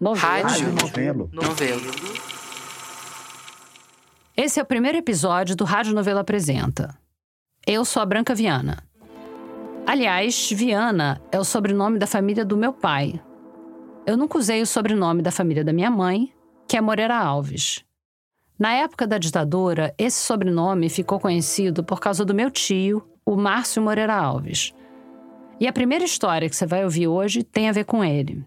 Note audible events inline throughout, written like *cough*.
Novelo. Rádio Novelo. Novelo. Esse é o primeiro episódio do Rádio Novelo Apresenta. Eu sou a Branca Viana. Aliás, Viana é o sobrenome da família do meu pai. Eu nunca usei o sobrenome da família da minha mãe, que é Moreira Alves. Na época da ditadura, esse sobrenome ficou conhecido por causa do meu tio, o Márcio Moreira Alves. E a primeira história que você vai ouvir hoje tem a ver com ele.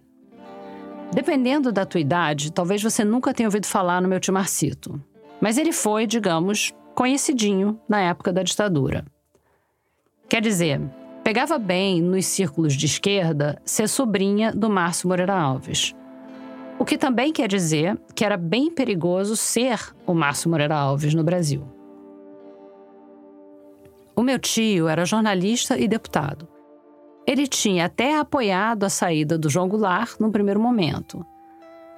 Dependendo da tua idade, talvez você nunca tenha ouvido falar no meu tio Marcito. Mas ele foi, digamos, conhecidinho na época da ditadura. Quer dizer, pegava bem nos círculos de esquerda ser sobrinha do Márcio Moreira Alves. O que também quer dizer que era bem perigoso ser o Márcio Moreira Alves no Brasil. O meu tio era jornalista e deputado. Ele tinha até apoiado a saída do João Goulart no primeiro momento.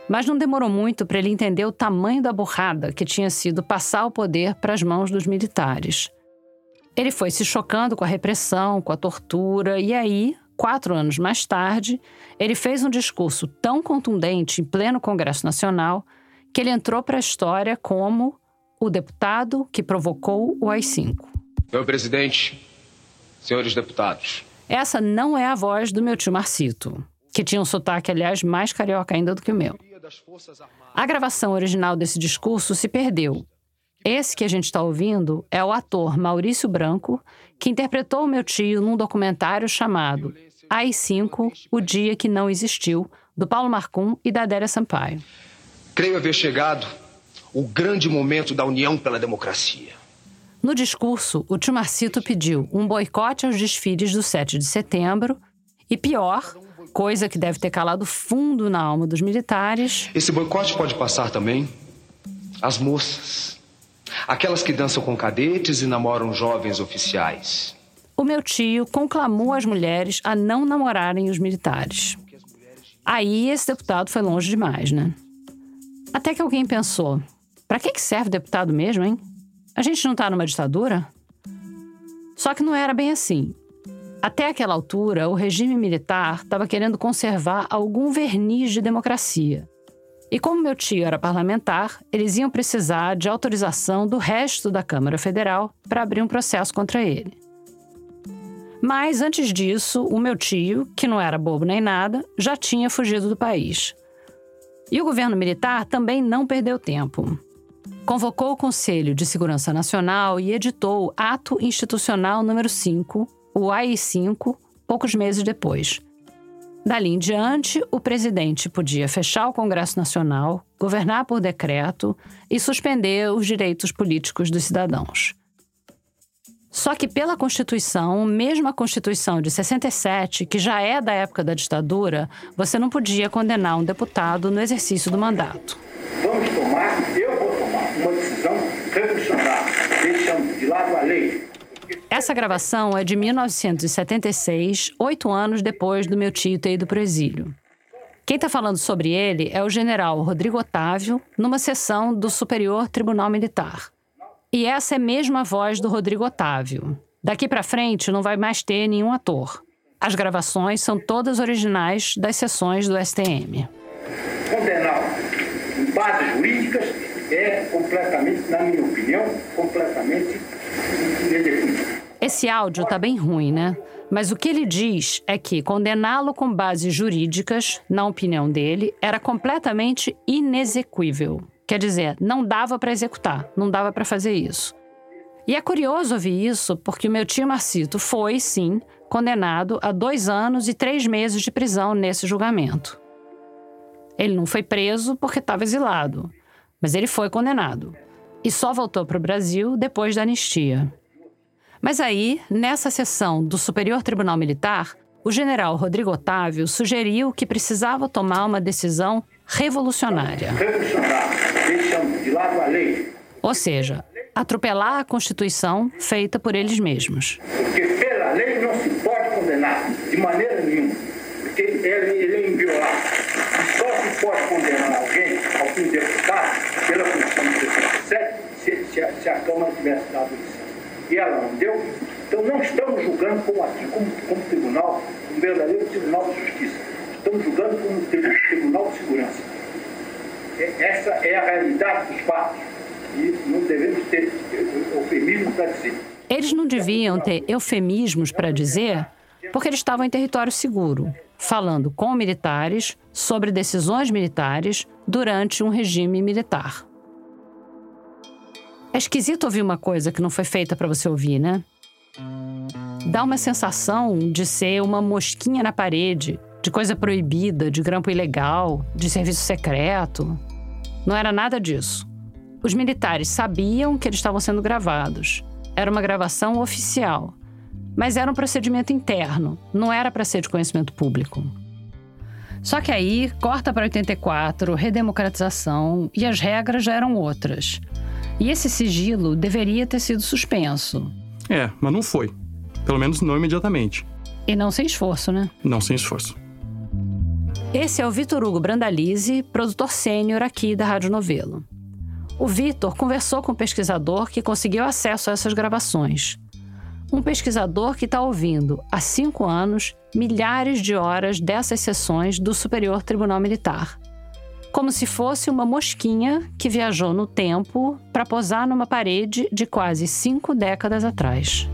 Mas não demorou muito para ele entender o tamanho da burrada que tinha sido passar o poder para as mãos dos militares. Ele foi se chocando com a repressão, com a tortura, e aí, quatro anos mais tarde, ele fez um discurso tão contundente em pleno Congresso Nacional que ele entrou para a história como o deputado que provocou o AI-5. Senhor presidente, senhores deputados. Essa não é a voz do meu tio Marcito, que tinha um sotaque, aliás, mais carioca ainda do que o meu. A gravação original desse discurso se perdeu. Esse que a gente está ouvindo é o ator Maurício Branco, que interpretou o meu tio num documentário chamado AI-5, O Dia Que Não Existiu, do Paulo Marcum e da Adélia Sampaio. Creio haver chegado o grande momento da união pela democracia. No discurso, o tio Marcito pediu um boicote aos desfiles do 7 de setembro e, pior, coisa que deve ter calado fundo na alma dos militares. Esse boicote pode passar também as moças, aquelas que dançam com cadetes e namoram jovens oficiais. O meu tio conclamou as mulheres a não namorarem os militares. Aí esse deputado foi longe demais, né? Até que alguém pensou: para que serve deputado mesmo, hein? A gente não está numa ditadura? Só que não era bem assim. Até aquela altura, o regime militar estava querendo conservar algum verniz de democracia. E como meu tio era parlamentar, eles iam precisar de autorização do resto da Câmara Federal para abrir um processo contra ele. Mas antes disso, o meu tio, que não era bobo nem nada, já tinha fugido do país. E o governo militar também não perdeu tempo convocou o Conselho de Segurança Nacional e editou Ato Institucional número 5, o AI-5, poucos meses depois. Dali em diante, o presidente podia fechar o Congresso Nacional, governar por decreto e suspender os direitos políticos dos cidadãos. Só que, pela Constituição, mesmo a Constituição de 67, que já é da época da ditadura, você não podia condenar um deputado no exercício do mandato. Vamos tomar, eu Essa gravação é de 1976, oito anos depois do meu tio ter ido para o exílio. Quem está falando sobre ele é o general Rodrigo Otávio, numa sessão do Superior Tribunal Militar. E essa é mesmo a voz do Rodrigo Otávio. Daqui para frente não vai mais ter nenhum ator. As gravações são todas originais das sessões do STM. Condenar em bases jurídicas é completamente, na minha opinião, completamente inexecutível. Esse áudio tá bem ruim, né? Mas o que ele diz é que condená-lo com bases jurídicas, na opinião dele, era completamente inexequível. Quer dizer, não dava para executar, não dava para fazer isso. E é curioso ouvir isso porque o meu tio Marcito foi, sim, condenado a dois anos e três meses de prisão nesse julgamento. Ele não foi preso porque estava exilado, mas ele foi condenado. E só voltou para o Brasil depois da anistia. Mas aí, nessa sessão do Superior Tribunal Militar, o general Rodrigo Otávio sugeriu que precisava tomar uma decisão revolucionária. Deixando de lado a lei. Ou seja, atropelar a Constituição feita por eles mesmos. Porque pela lei não se pode condenar, de maneira nenhuma. Porque ele, ele é inviolável. Só se pode condenar alguém, algum deputado, pela Constituição de 67, se, a, se a Câmara tivesse dado licença. E ela não deu. Então não estamos julgando como aqui, como, como tribunal, um verdadeiro tribunal de justiça. Estamos julgando como tribunal Tribunal de Segurança. Essa é a realidade dos fatos. E não devemos ter eufemismo para dizer. Eles não deviam ter eufemismos para dizer porque eles estavam em território seguro, falando com militares sobre decisões militares durante um regime militar. É esquisito ouvir uma coisa que não foi feita para você ouvir, né? Dá uma sensação de ser uma mosquinha na parede, de coisa proibida, de grampo ilegal, de serviço secreto. Não era nada disso. Os militares sabiam que eles estavam sendo gravados. Era uma gravação oficial. Mas era um procedimento interno, não era para ser de conhecimento público. Só que aí corta para 84, redemocratização e as regras já eram outras. E esse sigilo deveria ter sido suspenso. É, mas não foi. Pelo menos não imediatamente. E não sem esforço, né? Não sem esforço. Esse é o Vitor Hugo Brandalize, produtor sênior aqui da Rádio Novelo. O Vitor conversou com um pesquisador que conseguiu acesso a essas gravações. Um pesquisador que está ouvindo, há cinco anos, milhares de horas dessas sessões do Superior Tribunal Militar. Como se fosse uma mosquinha que viajou no tempo para posar numa parede de quase cinco décadas atrás.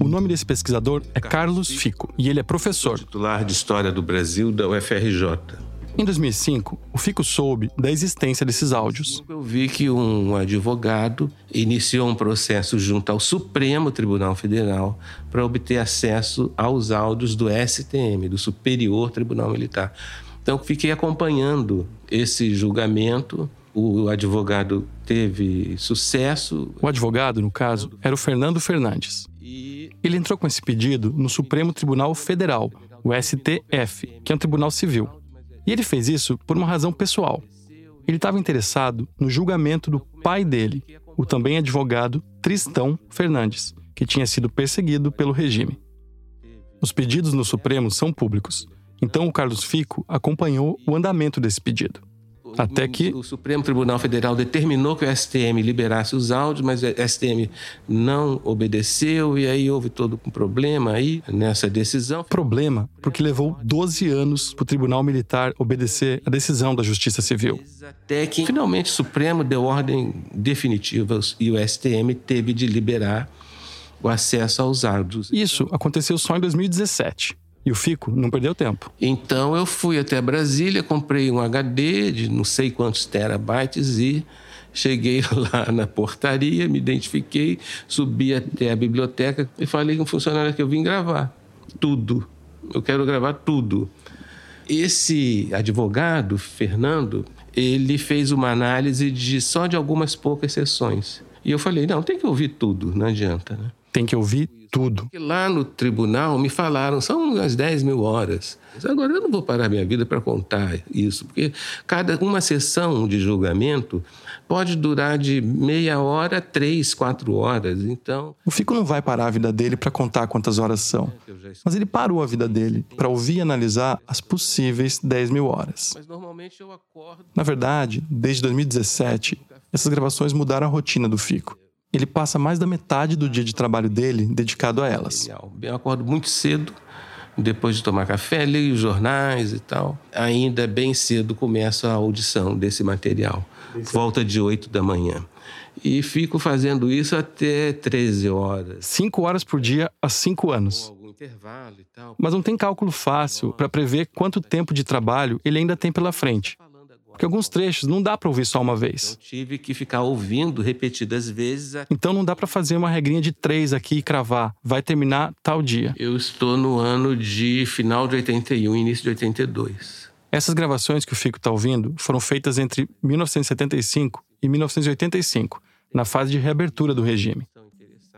O nome desse pesquisador é Carlos Fico e ele é professor. Titular de História do Brasil da UFRJ. Em 2005, o Fico soube da existência desses áudios. Eu vi que um advogado iniciou um processo junto ao Supremo Tribunal Federal para obter acesso aos áudios do STM, do Superior Tribunal Militar. Então, fiquei acompanhando esse julgamento. O advogado teve sucesso. O advogado, no caso, era o Fernando Fernandes. Ele entrou com esse pedido no Supremo Tribunal Federal, o STF, que é um tribunal civil. E ele fez isso por uma razão pessoal. Ele estava interessado no julgamento do pai dele, o também advogado Tristão Fernandes, que tinha sido perseguido pelo regime. Os pedidos no Supremo são públicos, então o Carlos Fico acompanhou o andamento desse pedido. Até que. O Supremo Tribunal Federal determinou que o STM liberasse os áudios, mas o STM não obedeceu e aí houve todo um problema aí nessa decisão. Problema porque levou 12 anos para o Tribunal Militar obedecer a decisão da Justiça Civil. Até que finalmente o Supremo deu ordem definitiva e o STM teve de liberar o acesso aos áudios. Isso aconteceu só em 2017. E o Fico não perdeu tempo. Então eu fui até Brasília, comprei um HD de não sei quantos terabytes e cheguei *laughs* lá na portaria, me identifiquei, subi até a biblioteca e falei com o funcionário que eu vim gravar tudo. Eu quero gravar tudo. Esse advogado, Fernando, ele fez uma análise de só de algumas poucas sessões. E eu falei, não, tem que ouvir tudo, não adianta, né? Tem que ouvir tudo. Lá no tribunal me falaram, são umas 10 mil horas. Agora eu não vou parar minha vida para contar isso, porque cada uma sessão de julgamento pode durar de meia hora a três, quatro horas. Então. O Fico não vai parar a vida dele para contar quantas horas são. Mas ele parou a vida dele para ouvir e analisar as possíveis 10 mil horas. Na verdade, desde 2017, essas gravações mudaram a rotina do Fico ele passa mais da metade do dia de trabalho dele dedicado a elas. Eu acordo muito cedo, depois de tomar café, leio jornais e tal. Ainda bem cedo começo a audição desse material, volta de 8 da manhã. E fico fazendo isso até 13 horas. Cinco horas por dia há cinco anos. Mas não tem cálculo fácil para prever quanto tempo de trabalho ele ainda tem pela frente. Porque alguns trechos não dá para ouvir só uma vez. Eu tive que ficar ouvindo repetidas vezes. Então não dá para fazer uma regrinha de três aqui e cravar. Vai terminar tal dia. Eu estou no ano de final de 81, início de 82. Essas gravações que o Fico está ouvindo foram feitas entre 1975 e 1985, na fase de reabertura do regime.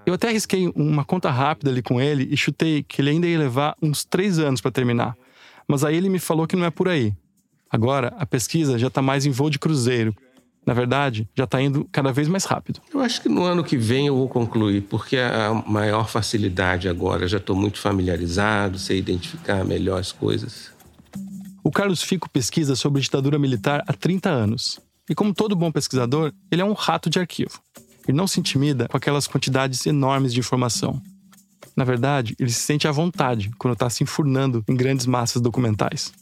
Eu até arrisquei uma conta rápida ali com ele e chutei que ele ainda ia levar uns três anos para terminar. Mas aí ele me falou que não é por aí. Agora, a pesquisa já está mais em voo de cruzeiro. Na verdade, já está indo cada vez mais rápido. Eu acho que no ano que vem eu vou concluir, porque a maior facilidade agora, já estou muito familiarizado, sei identificar melhor as coisas. O Carlos Fico pesquisa sobre ditadura militar há 30 anos. E como todo bom pesquisador, ele é um rato de arquivo. Ele não se intimida com aquelas quantidades enormes de informação. Na verdade, ele se sente à vontade quando está se enfurnando em grandes massas documentais.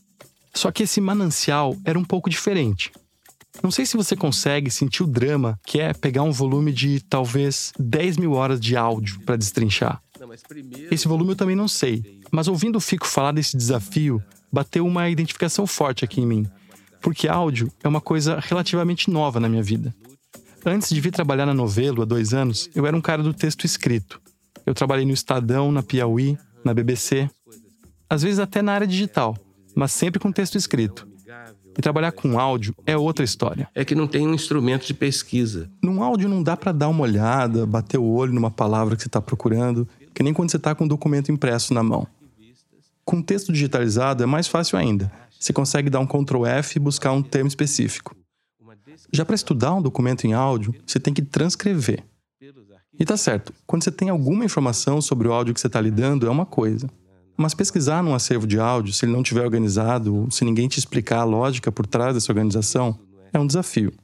Só que esse manancial era um pouco diferente. Não sei se você consegue sentir o drama que é pegar um volume de talvez 10 mil horas de áudio para destrinchar. Esse volume eu também não sei, mas ouvindo o Fico falar desse desafio, bateu uma identificação forte aqui em mim, porque áudio é uma coisa relativamente nova na minha vida. Antes de vir trabalhar na Novelo há dois anos, eu era um cara do texto escrito. Eu trabalhei no Estadão, na Piauí, na BBC, às vezes até na área digital, mas sempre com texto escrito. E trabalhar com áudio é outra história. É que não tem um instrumento de pesquisa. Num áudio não dá para dar uma olhada, bater o olho numa palavra que você está procurando, que nem quando você está com um documento impresso na mão. Com texto digitalizado é mais fácil ainda. Você consegue dar um Ctrl F e buscar um termo específico. Já para estudar um documento em áudio, você tem que transcrever. E tá certo, quando você tem alguma informação sobre o áudio que você está lidando, é uma coisa. Mas pesquisar num acervo de áudio, se ele não estiver organizado, se ninguém te explicar a lógica por trás dessa organização, é um desafio.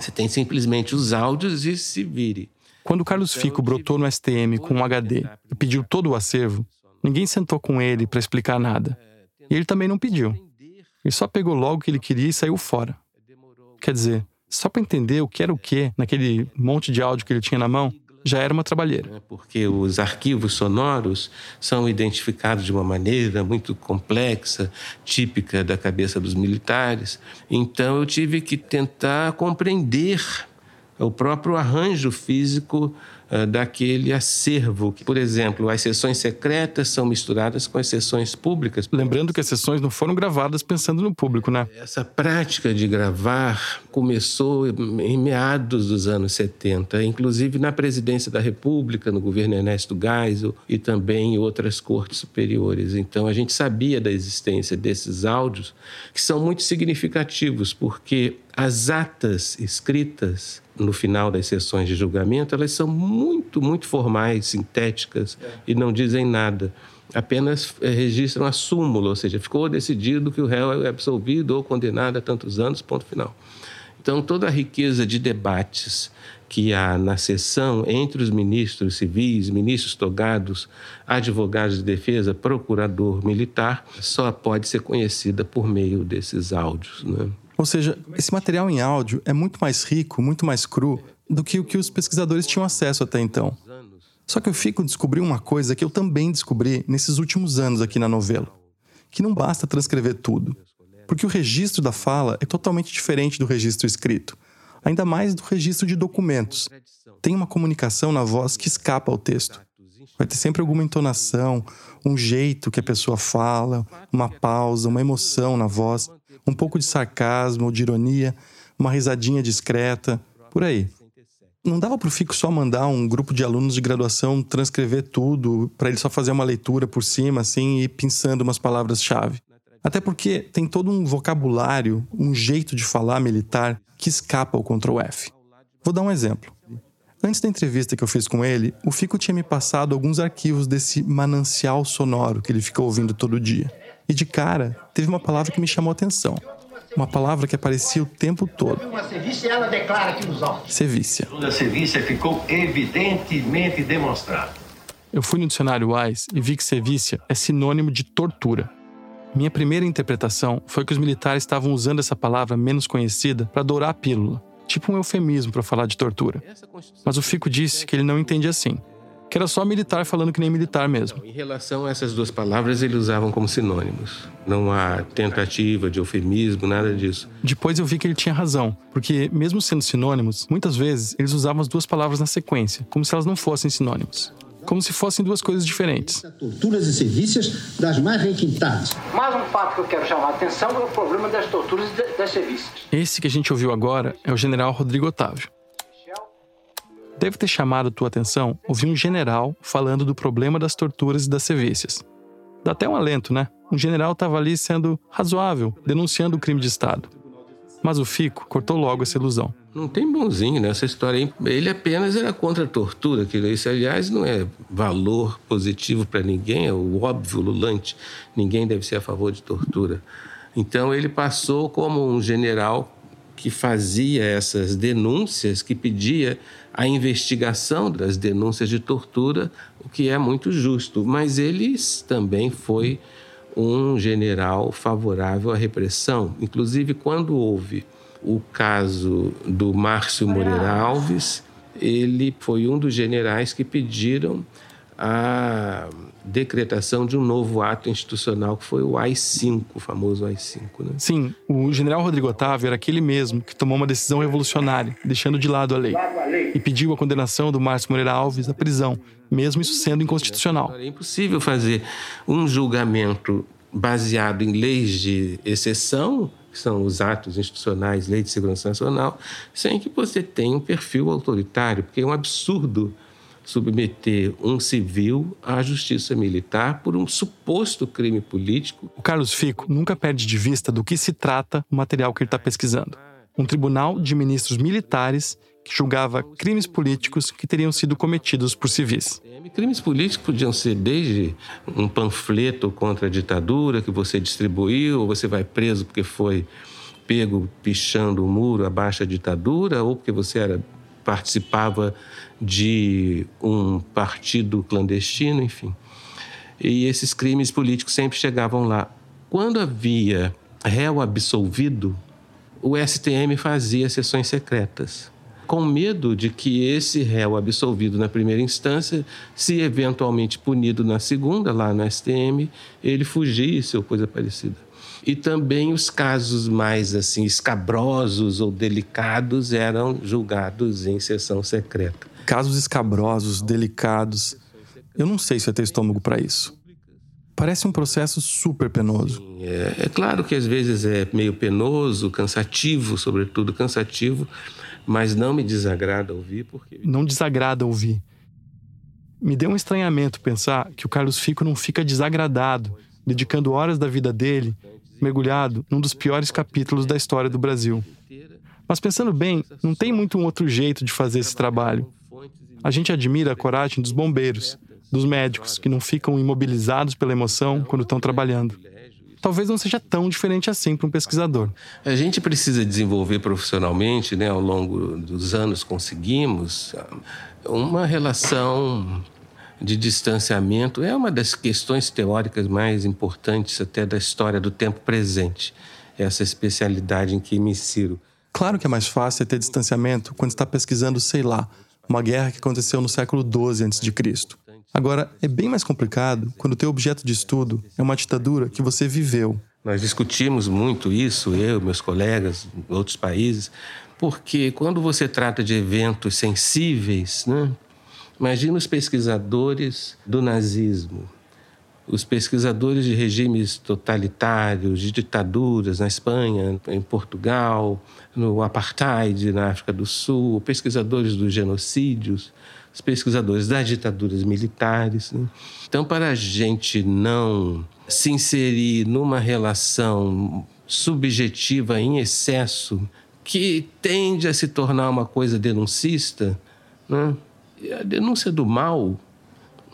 Você tem simplesmente os áudios e se vire. Quando o Carlos Fico brotou no STM com um HD e pediu todo o acervo, ninguém sentou com ele para explicar nada. E ele também não pediu. Ele só pegou logo o que ele queria e saiu fora. Quer dizer, só para entender o que era o que naquele monte de áudio que ele tinha na mão, já era uma trabalheira. Né, porque os arquivos sonoros são identificados de uma maneira muito complexa, típica da cabeça dos militares. Então eu tive que tentar compreender o próprio arranjo físico uh, daquele acervo. Por exemplo, as sessões secretas são misturadas com as sessões públicas. Lembrando que as sessões não foram gravadas pensando no público, né? Essa prática de gravar começou em meados dos anos 70, inclusive na presidência da República, no governo Ernesto Geisel e também em outras cortes superiores. Então a gente sabia da existência desses áudios que são muito significativos, porque as atas escritas no final das sessões de julgamento, elas são muito, muito formais, sintéticas é. e não dizem nada. Apenas eh, registram a súmula, ou seja, ficou decidido que o réu é absolvido ou condenado a tantos anos, ponto final. Então, toda a riqueza de debates que há na sessão entre os ministros civis, ministros togados, advogados de defesa, procurador militar, só pode ser conhecida por meio desses áudios. Né? Ou seja, esse material em áudio é muito mais rico, muito mais cru do que o que os pesquisadores tinham acesso até então. Só que eu fico descobriu uma coisa que eu também descobri nesses últimos anos aqui na novela: que não basta transcrever tudo, porque o registro da fala é totalmente diferente do registro escrito, ainda mais do registro de documentos. Tem uma comunicação na voz que escapa ao texto. Vai ter sempre alguma entonação, um jeito que a pessoa fala, uma pausa, uma emoção na voz um pouco de sarcasmo ou de ironia, uma risadinha discreta, por aí. Não dava para o Fico só mandar um grupo de alunos de graduação transcrever tudo, para ele só fazer uma leitura por cima, assim, e pensando umas palavras-chave. Até porque tem todo um vocabulário, um jeito de falar militar que escapa ao Ctrl F. Vou dar um exemplo. Antes da entrevista que eu fiz com ele, o Fico tinha me passado alguns arquivos desse manancial sonoro que ele fica ouvindo todo dia. E de cara, teve uma palavra que me chamou a atenção. Uma palavra que aparecia o tempo todo. Uma sevícia, ela declara aqui nos autos. Sevícia. A sevícia ficou evidentemente demonstrada. Eu fui no dicionário Wise e vi que sevícia é sinônimo de tortura. Minha primeira interpretação foi que os militares estavam usando essa palavra menos conhecida para dourar a pílula, tipo um eufemismo para falar de tortura. Mas o Fico disse que ele não entende assim que era só militar falando que nem militar mesmo. Em relação a essas duas palavras, eles usavam como sinônimos. Não há tentativa de eufemismo, nada disso. Depois eu vi que ele tinha razão, porque mesmo sendo sinônimos, muitas vezes eles usavam as duas palavras na sequência, como se elas não fossem sinônimos como se fossem duas coisas diferentes. Torturas e sevícias das mais requintadas. Mais um fato que eu quero chamar a atenção é o problema das torturas e das sevícias. Esse que a gente ouviu agora é o general Rodrigo Otávio. Deve ter chamado tua atenção ouvir um general falando do problema das torturas e das sevícias. Dá até um alento, né? Um general estava ali sendo razoável, denunciando o crime de Estado. Mas o Fico cortou logo essa ilusão. Não tem bonzinho nessa história aí. Ele apenas era contra a tortura. Que isso, aliás, não é valor positivo para ninguém, é o óbvio lulante. Ninguém deve ser a favor de tortura. Então ele passou como um general que fazia essas denúncias, que pedia a investigação das denúncias de tortura, o que é muito justo. Mas ele também foi um general favorável à repressão. Inclusive, quando houve o caso do Márcio Moreira Alves, ele foi um dos generais que pediram a decretação de um novo ato institucional que foi o AI-5, o famoso AI-5. Né? Sim, o general Rodrigo Otávio era aquele mesmo que tomou uma decisão revolucionária, deixando de lado a lei, e pediu a condenação do Márcio Moreira Alves à prisão, mesmo isso sendo inconstitucional. É impossível fazer um julgamento baseado em leis de exceção que são os atos institucionais, lei de segurança nacional, sem que você tenha um perfil autoritário, porque é um absurdo submeter um civil à justiça militar por um suposto crime político. O Carlos Fico nunca perde de vista do que se trata o material que ele está pesquisando. Um tribunal de ministros militares que julgava crimes políticos que teriam sido cometidos por civis. Crimes políticos podiam ser desde um panfleto contra a ditadura que você distribuiu, ou você vai preso porque foi pego pichando o muro abaixo da ditadura, ou porque você era participava de um partido clandestino, enfim. E esses crimes políticos sempre chegavam lá. Quando havia réu absolvido, o STM fazia sessões secretas com medo de que esse réu absolvido na primeira instância, se eventualmente punido na segunda, lá no STM, ele fugisse ou coisa parecida. E também os casos mais assim escabrosos ou delicados eram julgados em sessão secreta. Casos escabrosos, delicados. Eu não sei se eu tenho estômago para isso. Parece um processo super penoso. É, é, claro que às vezes é meio penoso, cansativo, sobretudo cansativo, mas não me desagrada ouvir porque. Não desagrada ouvir. Me deu um estranhamento pensar que o Carlos Fico não fica desagradado, dedicando horas da vida dele mergulhado num dos piores capítulos da história do Brasil. Mas pensando bem, não tem muito um outro jeito de fazer esse trabalho. A gente admira a coragem dos bombeiros, dos médicos, que não ficam imobilizados pela emoção quando estão trabalhando talvez não seja tão diferente assim para um pesquisador. A gente precisa desenvolver profissionalmente, né, ao longo dos anos conseguimos uma relação de distanciamento é uma das questões teóricas mais importantes até da história do tempo presente. Essa especialidade em que me insiro. Claro que é mais fácil ter distanciamento quando está pesquisando, sei lá, uma guerra que aconteceu no século XII a.C. Agora, é bem mais complicado quando o teu objeto de estudo é uma ditadura que você viveu. Nós discutimos muito isso, eu, meus colegas, outros países, porque quando você trata de eventos sensíveis, né? imagina os pesquisadores do nazismo, os pesquisadores de regimes totalitários, de ditaduras na Espanha, em Portugal, no apartheid na África do Sul, pesquisadores dos genocídios, os pesquisadores das ditaduras militares. Né? Então, para a gente não se inserir numa relação subjetiva em excesso, que tende a se tornar uma coisa denuncista, né? a denúncia do mal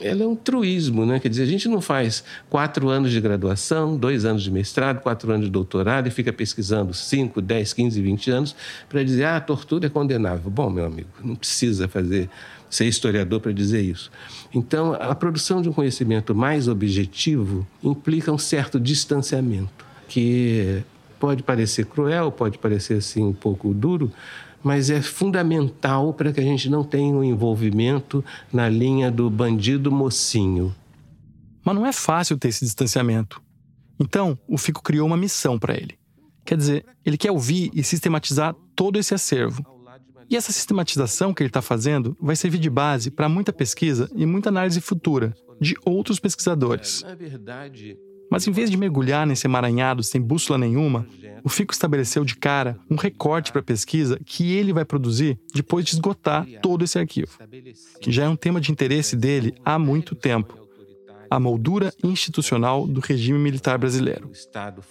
ela é um truísmo, né? Quer dizer, a gente não faz quatro anos de graduação, dois anos de mestrado, quatro anos de doutorado e fica pesquisando cinco, dez, quinze, vinte anos para dizer, ah, a tortura é condenável. Bom, meu amigo, não precisa fazer ser historiador para dizer isso. Então, a produção de um conhecimento mais objetivo implica um certo distanciamento, que pode parecer cruel, pode parecer assim um pouco duro, mas é fundamental para que a gente não tenha um envolvimento na linha do bandido mocinho. Mas não é fácil ter esse distanciamento. Então, o Fico criou uma missão para ele. Quer dizer, ele quer ouvir e sistematizar todo esse acervo e essa sistematização que ele está fazendo vai servir de base para muita pesquisa e muita análise futura de outros pesquisadores. Mas em vez de mergulhar nesse emaranhado sem bússola nenhuma, o Fico estabeleceu de cara um recorte para a pesquisa que ele vai produzir depois de esgotar todo esse arquivo, que já é um tema de interesse dele há muito tempo a moldura institucional do regime militar brasileiro.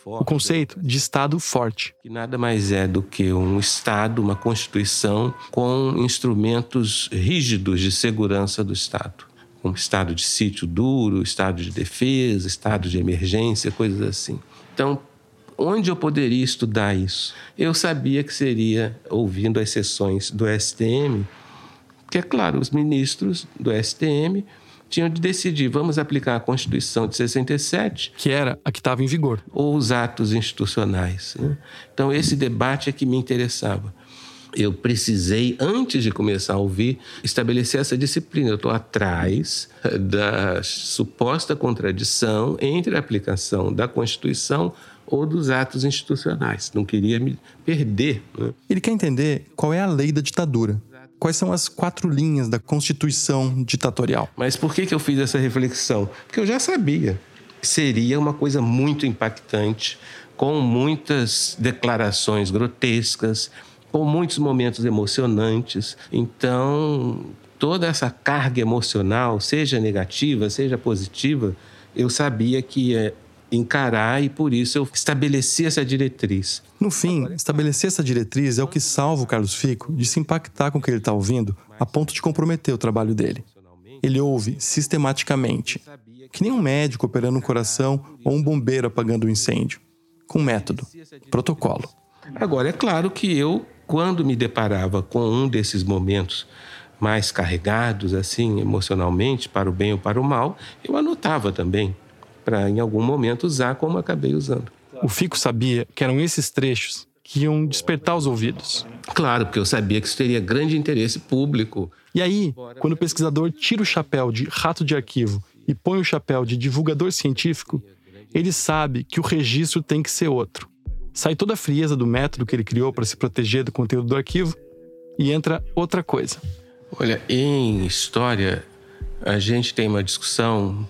O conceito de Estado forte. Que nada mais é do que um Estado, uma Constituição com instrumentos rígidos de segurança do Estado. Um estado de sítio duro, estado de defesa, estado de emergência, coisas assim. Então, onde eu poderia estudar isso? Eu sabia que seria ouvindo as sessões do STM, que é claro, os ministros do STM tinham de decidir: vamos aplicar a Constituição de 67, que era a que estava em vigor, ou os atos institucionais. Né? Então, esse debate é que me interessava. Eu precisei, antes de começar a ouvir, estabelecer essa disciplina. Eu estou atrás *laughs* da suposta contradição entre a aplicação da Constituição ou dos atos institucionais. Não queria me perder. Né? Ele quer entender qual é a lei da ditadura quais são as quatro linhas da Constituição ditatorial. Mas por que, que eu fiz essa reflexão? Porque eu já sabia que seria uma coisa muito impactante, com muitas declarações grotescas, com muitos momentos emocionantes. Então, toda essa carga emocional, seja negativa, seja positiva, eu sabia que encarar e por isso eu estabeleci essa diretriz. No fim, estabelecer essa diretriz é o que salva o Carlos Fico de se impactar com o que ele está ouvindo a ponto de comprometer o trabalho dele. Ele ouve sistematicamente, que nem um médico operando um coração ou um bombeiro apagando um incêndio, com método, protocolo. Agora, é claro que eu, quando me deparava com um desses momentos mais carregados, assim, emocionalmente, para o bem ou para o mal, eu anotava também para em algum momento usar como acabei usando. O Fico sabia que eram esses trechos que iam despertar os ouvidos. Claro, porque eu sabia que isso teria grande interesse público. E aí, quando o pesquisador tira o chapéu de rato de arquivo e põe o chapéu de divulgador científico, ele sabe que o registro tem que ser outro. Sai toda a frieza do método que ele criou para se proteger do conteúdo do arquivo e entra outra coisa. Olha, em história, a gente tem uma discussão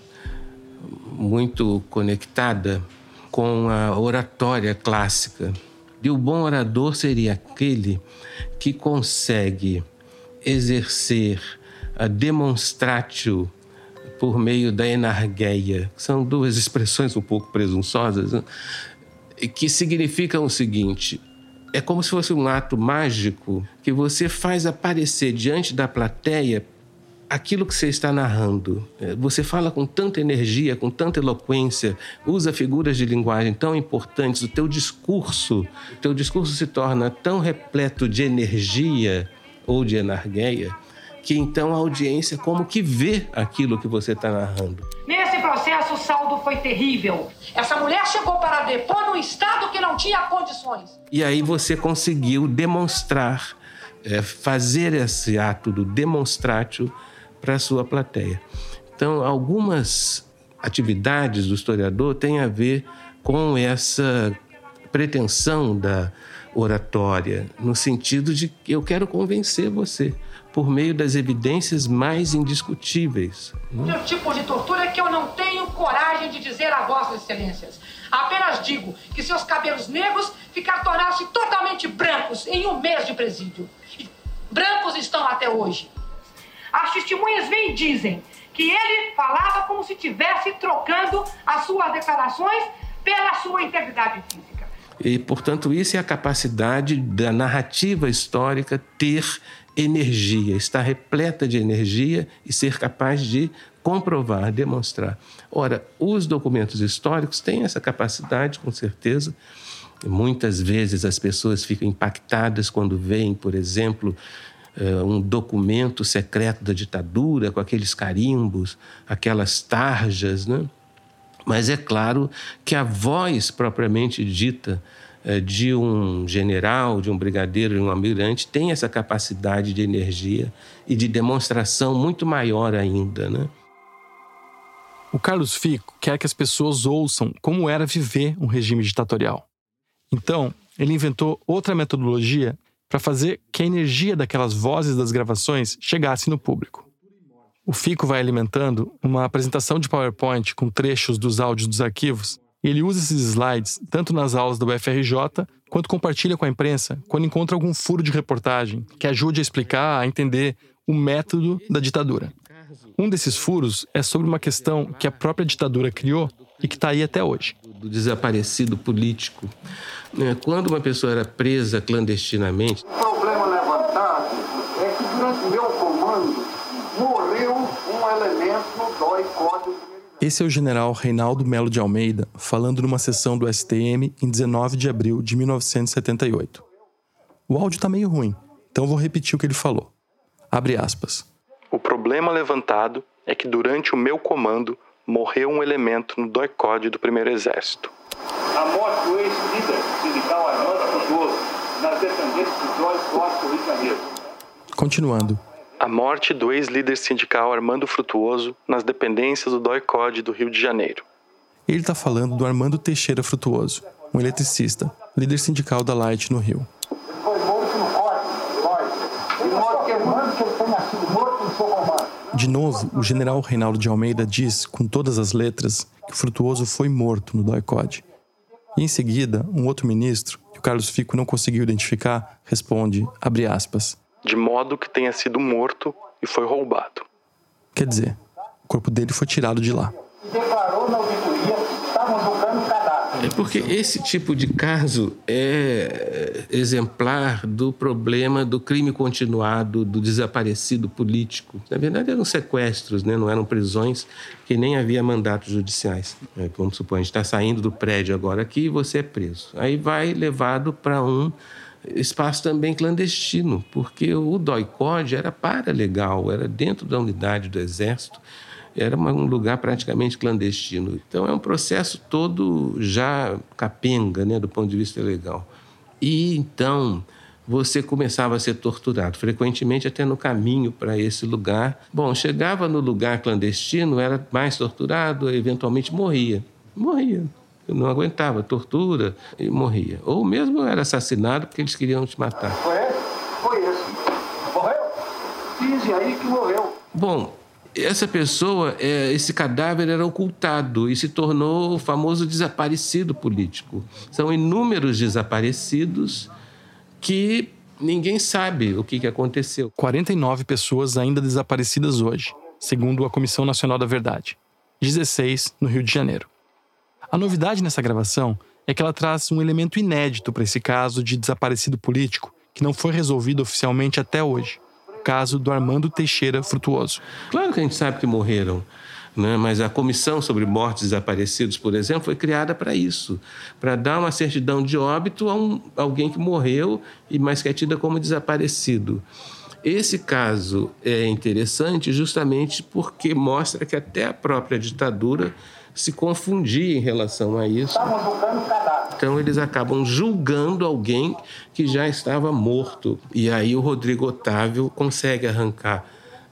muito conectada com a oratória clássica. E o bom orador seria aquele que consegue exercer a demonstratio por meio da enargueia, que são duas expressões um pouco presunçosas, né? que significam o seguinte: é como se fosse um ato mágico que você faz aparecer diante da plateia aquilo que você está narrando. É, você fala com tanta energia, com tanta eloquência, usa figuras de linguagem tão importantes, o teu discurso, o teu discurso se torna tão repleto de energia ou de enargueia, que então a audiência como que vê aquilo que você está narrando. Nesse processo, o saldo foi terrível. Essa mulher chegou para depor num estado que não tinha condições. E aí você conseguiu demonstrar, é, fazer esse ato do demonstratio para a sua plateia. Então, algumas atividades do historiador têm a ver com essa pretensão da oratória, no sentido de que eu quero convencer você por meio das evidências mais indiscutíveis. O tipo de tortura que eu não tenho coragem de dizer a vossas excelências. Apenas digo que seus cabelos negros ficaram tornaram-se totalmente brancos em um mês de presídio. E brancos estão até hoje. As testemunhas vêm e dizem que ele falava como se estivesse trocando as suas declarações pela sua integridade física. E, portanto, isso é a capacidade da narrativa histórica ter energia, estar repleta de energia e ser capaz de comprovar, demonstrar. Ora, os documentos históricos têm essa capacidade, com certeza. Muitas vezes as pessoas ficam impactadas quando veem, por exemplo, eh, um documento secreto da ditadura, com aqueles carimbos, aquelas tarjas, né? Mas é claro que a voz propriamente dita eh, de um general, de um brigadeiro, de um almirante, tem essa capacidade de energia e de demonstração muito maior ainda, né? O Carlos Fico quer que as pessoas ouçam como era viver um regime ditatorial. Então, ele inventou outra metodologia para fazer que a energia daquelas vozes das gravações chegasse no público. O Fico vai alimentando uma apresentação de PowerPoint com trechos dos áudios dos arquivos e ele usa esses slides tanto nas aulas da UFRJ quanto compartilha com a imprensa quando encontra algum furo de reportagem que ajude a explicar, a entender o método da ditadura. Um desses furos é sobre uma questão que a própria ditadura criou e que está aí até hoje. Do desaparecido político. Né? Quando uma pessoa era presa clandestinamente. O problema levantado é que durante meu comando morreu um elemento DOI Código Esse é o general Reinaldo Melo de Almeida falando numa sessão do STM em 19 de abril de 1978. O áudio está meio ruim, então vou repetir o que ele falou. Abre aspas. O problema levantado é que durante o meu comando morreu um elemento no doicode do primeiro exército. A morte do ex-líder sindical Armando Frutuoso nas dependências do doicode do Rio de Janeiro. Continuando. A morte do ex-líder sindical Armando Frutuoso nas dependências do DOI-CODE do Rio de Janeiro. Ele está falando do Armando Teixeira Frutuoso, um eletricista, líder sindical da Light no Rio. Foi morto no corte, De modo que mando que ele tenha sido morto no seu comando. De novo, o general Reinaldo de Almeida diz, com todas as letras, que Frutuoso foi morto no DOI-CODE. E em seguida, um outro ministro, que o Carlos Fico não conseguiu identificar, responde, abre aspas, de modo que tenha sido morto e foi roubado. Quer dizer, o corpo dele foi tirado de lá. E declarou na auditoria estavam julgando cadáver. É porque esse tipo de caso é exemplar do problema do crime continuado, do desaparecido político. Na verdade, eram sequestros, né? não eram prisões, que nem havia mandatos judiciais. É, vamos supor, a gente está saindo do prédio agora aqui e você é preso. Aí vai levado para um espaço também clandestino, porque o DOI-CODE era paralegal, era dentro da unidade do Exército, era um lugar praticamente clandestino. Então é um processo todo já capenga, né, do ponto de vista legal. E então você começava a ser torturado, frequentemente até no caminho para esse lugar. Bom, chegava no lugar clandestino, era mais torturado, eventualmente morria. Morria não aguentava tortura e morria. Ou mesmo era assassinado porque eles queriam te matar. Foi esse? Foi esse. Morreu? Dizem aí que morreu. Bom, essa pessoa, é, esse cadáver era ocultado e se tornou o famoso desaparecido político. São inúmeros desaparecidos que ninguém sabe o que, aconteceu. 49 pessoas ainda desaparecidas hoje, segundo a Comissão Nacional da Verdade. 16 no Rio de Janeiro. A novidade nessa gravação é que ela traz um elemento inédito para esse caso de desaparecido político que não foi resolvido oficialmente até hoje caso do Armando Teixeira Frutuoso. Claro que a gente sabe que morreram. Né? Mas a comissão sobre mortes desaparecidos, por exemplo, foi criada para isso para dar uma certidão de óbito a um, alguém que morreu e mais que é tida como desaparecido. Esse caso é interessante justamente porque mostra que até a própria ditadura se confundir em relação a isso. Então eles acabam julgando alguém que já estava morto. E aí o Rodrigo Otávio consegue arrancar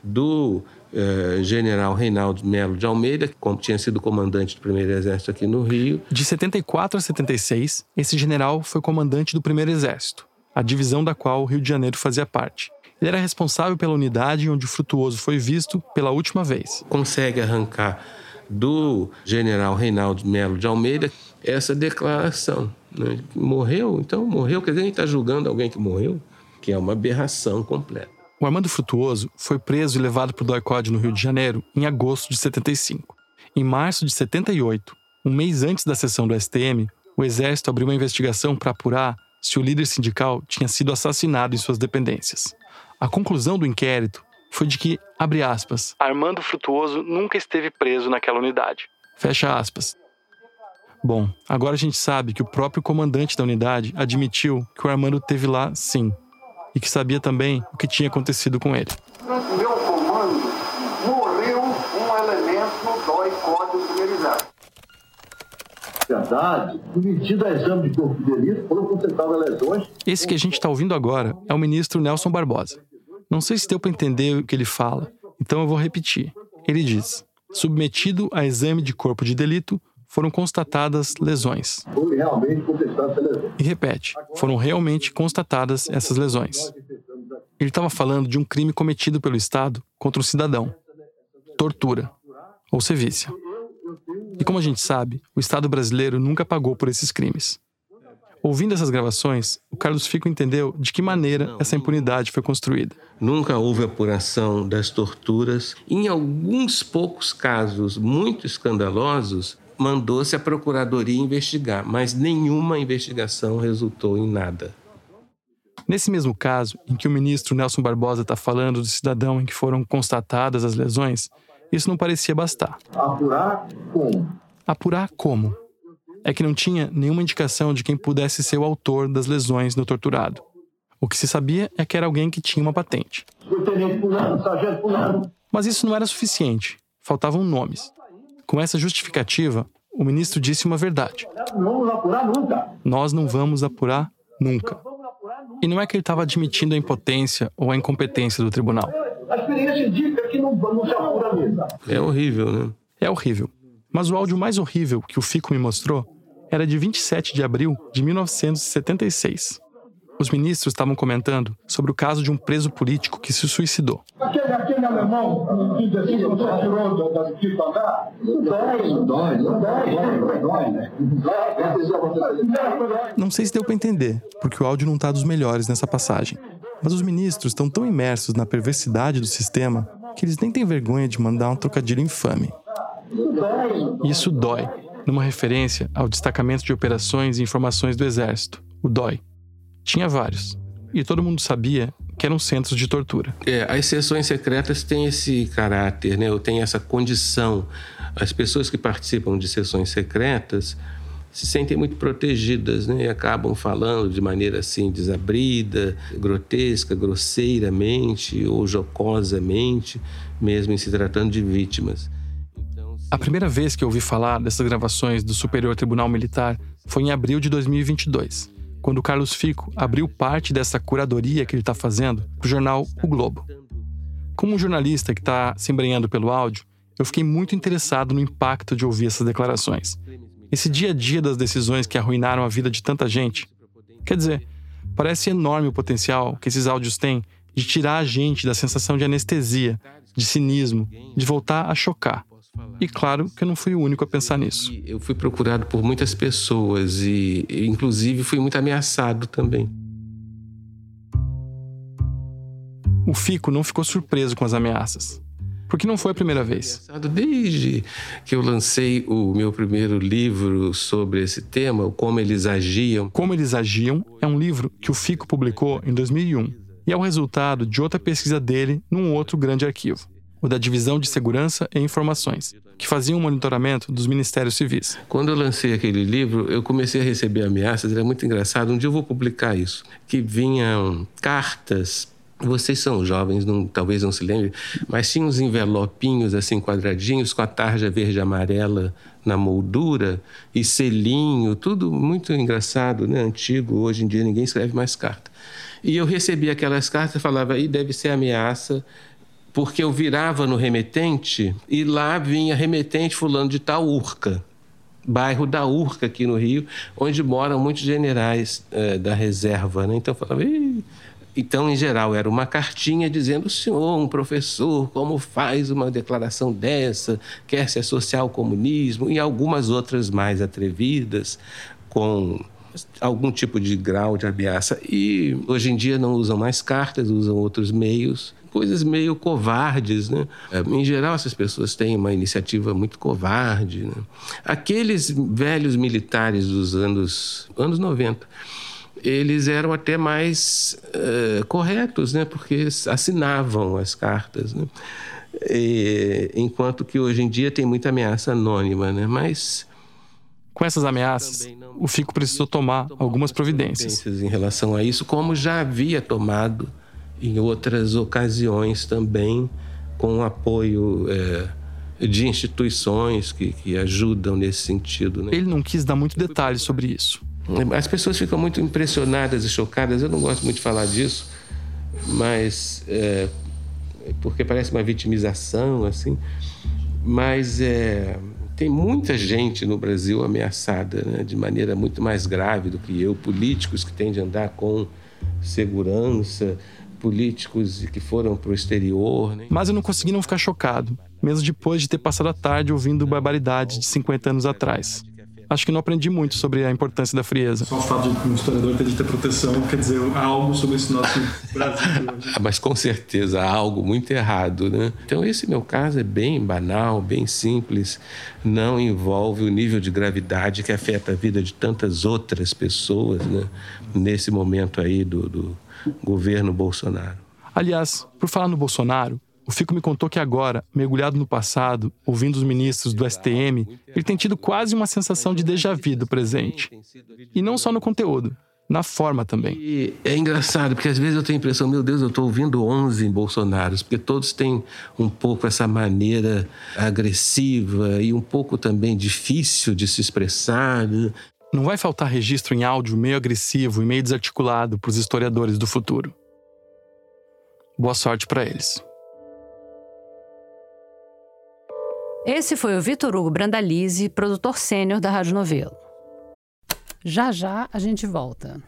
do eh, general Reinaldo Melo de Almeida, que tinha sido comandante do primeiro exército aqui no Rio. De 74 a 76, esse general foi comandante do primeiro exército, a divisão da qual o Rio de Janeiro fazia parte. Ele era responsável pela unidade onde o Frutuoso foi visto pela última vez. Consegue arrancar do general Reinaldo Melo de Almeida essa declaração. Né? Morreu, então morreu, quer dizer, a gente está julgando alguém que morreu, que é uma aberração completa. O Armando Frutuoso foi preso e levado para o DOI-CODE no Rio de Janeiro em agosto de 75. Em março de 78, um mês antes da sessão do STM, o Exército abriu uma investigação para apurar se o líder sindical tinha sido assassinado em suas dependências. A conclusão do inquérito foi de que, abre aspas, Armando Frutuoso nunca esteve preso naquela unidade. Fecha aspas. Bom, agora a gente sabe que o próprio comandante da unidade admitiu que o Armando teve lá sim, e que sabia também o que tinha acontecido com ele. Durante meu comando, morreu um elemento no DOI Código Primeiro Verdade, submetido a exame de corpo de delito, foram constatadas lesões. Esse que a gente está ouvindo agora é o ministro Nelson Barbosa. Não sei se deu para entender o que ele fala, então eu vou repetir. Ele diz: submetido a exame de corpo de delito, foram constatadas lesões. E repete: foram realmente constatadas essas lesões. Ele estava falando de um crime cometido pelo Estado contra um cidadão: tortura ou sevícia. E como a gente sabe, o Estado brasileiro nunca pagou por esses crimes. Ouvindo essas gravações, o Carlos Fico entendeu de que maneira essa impunidade foi construída. Nunca houve apuração das torturas. Em alguns poucos casos muito escandalosos, mandou-se a procuradoria investigar, mas nenhuma investigação resultou em nada. Nesse mesmo caso, em que o ministro Nelson Barbosa está falando do cidadão em que foram constatadas as lesões, isso não parecia bastar. Apurar como? Apurar como? É que não tinha nenhuma indicação de quem pudesse ser o autor das lesões no torturado. O que se sabia é que era alguém que tinha uma patente. Mas isso não era suficiente. Faltavam nomes. Com essa justificativa, o ministro disse uma verdade. Nós não vamos apurar nunca. E não é que ele estava admitindo a impotência ou a incompetência do tribunal. A experiência indica que não, não se apura mesmo. É horrível, né? É horrível. Mas o áudio mais horrível que o Fico me mostrou era de 27 de abril de 1976. Os ministros estavam comentando sobre o caso de um preso político que se suicidou. Aquele, aquele alemão que diz assim, tirou da isso dói, dói, dói, dói, dói, né? Não sei se deu para entender, porque o áudio não está dos melhores nessa passagem. Mas os ministros estão tão imersos na perversidade do sistema que eles nem têm vergonha de mandar um trocadilho infame. Isso dói, numa referência ao destacamento de operações e informações do Exército, o DOI. Tinha vários, e todo mundo sabia que eram centros de tortura. É, as sessões secretas têm esse caráter, né? ou têm essa condição. As pessoas que participam de sessões secretas se sentem muito protegidas, né? E acabam falando de maneira assim desabrida, grotesca, grosseiramente ou jocosamente, mesmo em se tratando de vítimas. A primeira vez que eu ouvi falar dessas gravações do Superior Tribunal Militar foi em abril de 2022, quando Carlos Fico abriu parte dessa curadoria que ele está fazendo para o jornal O Globo. Como um jornalista que está se embrenhando pelo áudio, eu fiquei muito interessado no impacto de ouvir essas declarações. Esse dia a dia das decisões que arruinaram a vida de tanta gente. Quer dizer, parece enorme o potencial que esses áudios têm de tirar a gente da sensação de anestesia, de cinismo, de voltar a chocar. E claro que eu não fui o único a pensar nisso. Eu fui procurado por muitas pessoas e, inclusive, fui muito ameaçado também. O Fico não ficou surpreso com as ameaças. Porque não foi a primeira vez. Desde que eu lancei o meu primeiro livro sobre esse tema, o Como Eles Agiam. Como Eles Agiam é um livro que o Fico publicou em 2001 e é o resultado de outra pesquisa dele num outro grande arquivo, o da Divisão de Segurança e Informações, que fazia um monitoramento dos ministérios civis. Quando eu lancei aquele livro, eu comecei a receber ameaças, era muito engraçado. Um dia eu vou publicar isso, que vinham cartas vocês são jovens, não, talvez não se lembrem, mas tinha uns envelopinhos assim quadradinhos com a tarja verde e amarela na moldura e selinho, tudo muito engraçado, né? Antigo, hoje em dia ninguém escreve mais carta. E eu recebia aquelas cartas e falava, aí deve ser ameaça, porque eu virava no remetente e lá vinha remetente fulano de tal Urca bairro da Urca, aqui no Rio, onde moram muitos generais eh, da reserva. Né? Então eu falava, Ih, então, em geral, era uma cartinha dizendo: senhor, um professor, como faz uma declaração dessa? Quer se associar ao comunismo? E algumas outras mais atrevidas, com algum tipo de grau de ameaça. E hoje em dia não usam mais cartas, usam outros meios. Coisas meio covardes, né? Em geral, essas pessoas têm uma iniciativa muito covarde. Né? Aqueles velhos militares dos anos, anos 90 eles eram até mais uh, corretos, né? porque assinavam as cartas. Né? E, enquanto que hoje em dia tem muita ameaça anônima, né? mas. Com essas ameaças, o FICO precisou tomar algumas providências. Em relação a isso, como já havia tomado em outras ocasiões também, com o apoio é, de instituições que, que ajudam nesse sentido. Né? Ele não quis dar muito detalhes sobre isso. As pessoas ficam muito impressionadas e chocadas. Eu não gosto muito de falar disso, mas é, porque parece uma vitimização assim. Mas é, tem muita gente no Brasil ameaçada né, de maneira muito mais grave do que eu. Políticos que têm de andar com segurança, políticos que foram para o exterior. Né? Mas eu não consegui não ficar chocado, mesmo depois de ter passado a tarde ouvindo barbaridades de 50 anos atrás acho que não aprendi muito sobre a importância da frieza. Só o fato de um historiador ter de ter proteção quer dizer algo sobre esse nosso *laughs* Brasil. Ah, mas com certeza há algo muito errado, né? Então esse meu caso é bem banal, bem simples, não envolve o nível de gravidade que afeta a vida de tantas outras pessoas, né? Nesse momento aí do, do governo Bolsonaro. Aliás, por falar no Bolsonaro, o Fico me contou que agora, mergulhado no passado, ouvindo os ministros do STM, ele tem tido quase uma sensação de déjà vu do presente. E não só no conteúdo, na forma também. E é engraçado, porque às vezes eu tenho a impressão, meu Deus, eu estou ouvindo 11 Bolsonaros, porque todos têm um pouco essa maneira agressiva e um pouco também difícil de se expressar. Né? Não vai faltar registro em áudio meio agressivo e meio desarticulado para os historiadores do futuro. Boa sorte para eles. Esse foi o Vitor Hugo Brandalize, produtor sênior da Rádio Novelo. Já já a gente volta.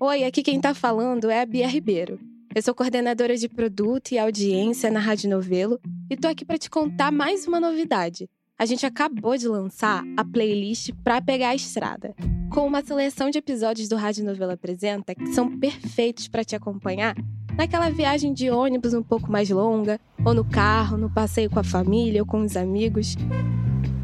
Oi, aqui quem tá falando é a Bia Ribeiro. Eu sou coordenadora de produto e audiência na Rádio Novelo e tô aqui para te contar mais uma novidade. A gente acabou de lançar a playlist Pra Pegar a Estrada, com uma seleção de episódios do Rádio Novelo Apresenta que são perfeitos para te acompanhar naquela viagem de ônibus um pouco mais longa, ou no carro, no passeio com a família ou com os amigos.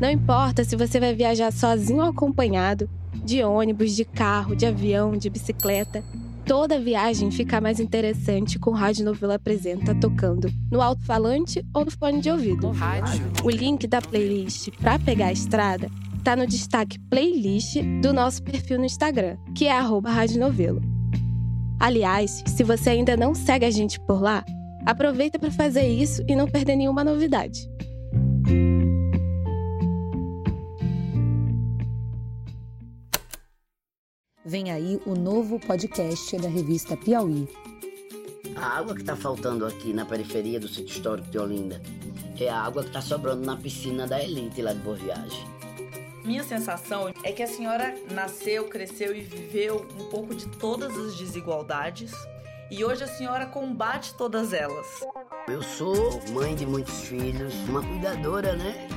Não importa se você vai viajar sozinho ou acompanhado, de ônibus, de carro, de avião, de bicicleta. Toda viagem fica mais interessante com o Rádio Novela Apresenta tocando no alto-falante ou no fone de ouvido. O link da playlist para pegar a estrada está no destaque playlist do nosso perfil no Instagram, que é arroba Rádio Novelo. Aliás, se você ainda não segue a gente por lá, aproveita para fazer isso e não perder nenhuma novidade. Vem aí o novo podcast da revista Piauí. A água que está faltando aqui na periferia do sítio histórico de Olinda é a água que está sobrando na piscina da elite lá de Boa Viagem. Minha sensação é que a senhora nasceu, cresceu e viveu um pouco de todas as desigualdades e hoje a senhora combate todas elas. Eu sou mãe de muitos filhos, uma cuidadora, né?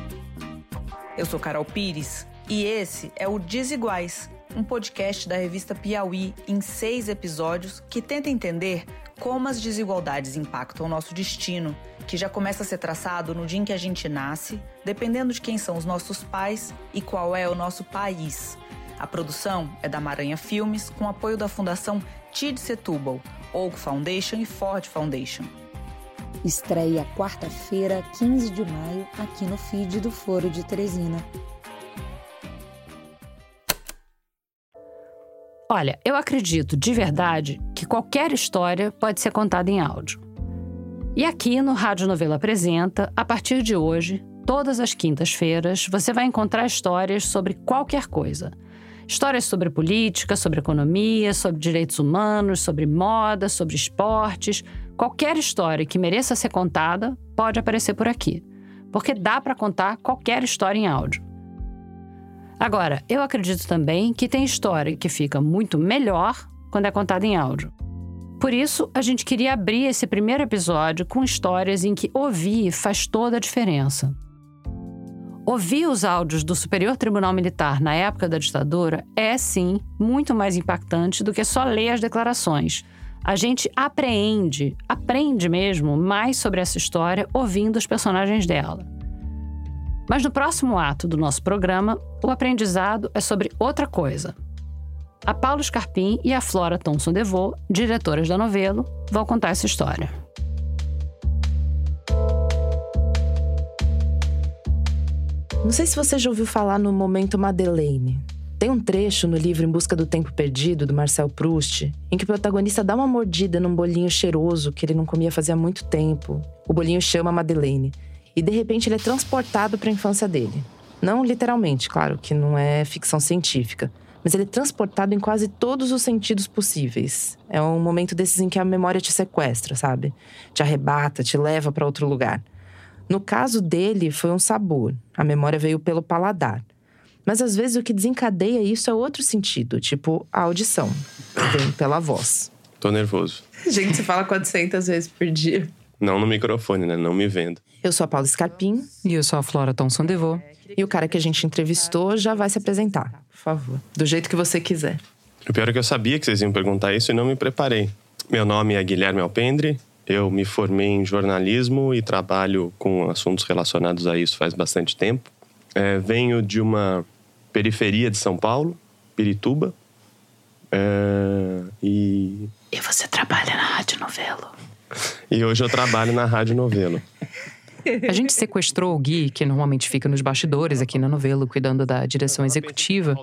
Eu sou Carol Pires e esse é o Desiguais, um podcast da revista Piauí em seis episódios que tenta entender como as desigualdades impactam o nosso destino que já começa a ser traçado no dia em que a gente nasce, dependendo de quem são os nossos pais e qual é o nosso país. A produção é da Maranha Filmes, com apoio da Fundação Tid Setúbal, Oak Foundation e Ford Foundation. Estreia quarta-feira, 15 de maio, aqui no feed do Foro de Teresina. Olha, eu acredito de verdade que qualquer história pode ser contada em áudio. E aqui no Rádio Novela Apresenta, a partir de hoje, todas as quintas-feiras, você vai encontrar histórias sobre qualquer coisa. Histórias sobre política, sobre economia, sobre direitos humanos, sobre moda, sobre esportes. Qualquer história que mereça ser contada pode aparecer por aqui. Porque dá para contar qualquer história em áudio. Agora, eu acredito também que tem história que fica muito melhor quando é contada em áudio. Por isso, a gente queria abrir esse primeiro episódio com histórias em que ouvir faz toda a diferença. Ouvir os áudios do Superior Tribunal Militar na época da ditadura é, sim, muito mais impactante do que só ler as declarações. A gente apreende, aprende mesmo, mais sobre essa história ouvindo os personagens dela. Mas no próximo ato do nosso programa, o aprendizado é sobre outra coisa. A Paulo Scarpim e a Flora Thomson Devô, diretoras da Novelo, vão contar essa história. Não sei se você já ouviu falar no Momento Madeleine. Tem um trecho no livro Em Busca do Tempo Perdido, do Marcel Proust, em que o protagonista dá uma mordida num bolinho cheiroso que ele não comia fazia muito tempo. O bolinho chama Madeleine. E de repente ele é transportado para a infância dele. Não literalmente, claro, que não é ficção científica mas ele é transportado em quase todos os sentidos possíveis. É um momento desses em que a memória te sequestra, sabe? Te arrebata, te leva para outro lugar. No caso dele, foi um sabor. A memória veio pelo paladar. Mas às vezes o que desencadeia isso é outro sentido, tipo a audição. Vem pela voz. Tô nervoso. *laughs* Gente, você fala 400 vezes por dia. Não no microfone, né? Não me vendo. Eu sou a Paula Scarpim. E eu sou a Flora Thomson Devô. E o cara que a gente entrevistou já vai se apresentar, por favor. Do jeito que você quiser. O pior é que eu sabia que vocês iam perguntar isso e não me preparei. Meu nome é Guilherme Alpendre. Eu me formei em jornalismo e trabalho com assuntos relacionados a isso faz bastante tempo. É, venho de uma periferia de São Paulo, Pirituba. É, e. E você trabalha na Rádio Novelo? *laughs* E hoje eu trabalho na Rádio Novelo. *laughs* A gente sequestrou o Gui, que normalmente fica nos bastidores aqui na novela, cuidando da direção executiva,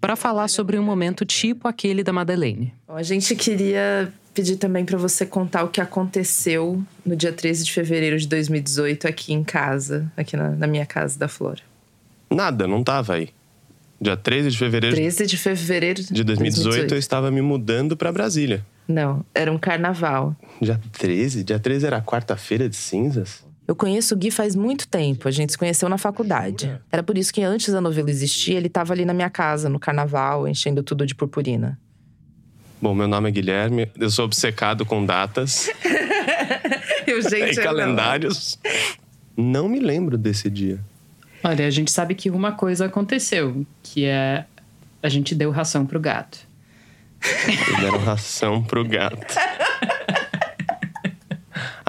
para falar sobre um momento tipo aquele da Madeleine. A gente queria pedir também para você contar o que aconteceu no dia 13 de fevereiro de 2018 aqui em casa, aqui na, na minha casa da Flora. Nada, não tava aí. Dia 13 de fevereiro 13 de fevereiro de 2018, eu estava me mudando para Brasília. Não, era um carnaval. Dia 13? Dia 13 era quarta-feira de cinzas? Eu conheço o Gui faz muito tempo, a gente se conheceu na faculdade. Era por isso que antes da novela existir, ele estava ali na minha casa, no carnaval, enchendo tudo de purpurina. Bom, meu nome é Guilherme, eu sou obcecado com datas *laughs* eu, gente, *laughs* e calendários. Não. não me lembro desse dia. Olha, a gente sabe que uma coisa aconteceu, que é a gente deu ração pro gato. Deram ração pro gato. *laughs*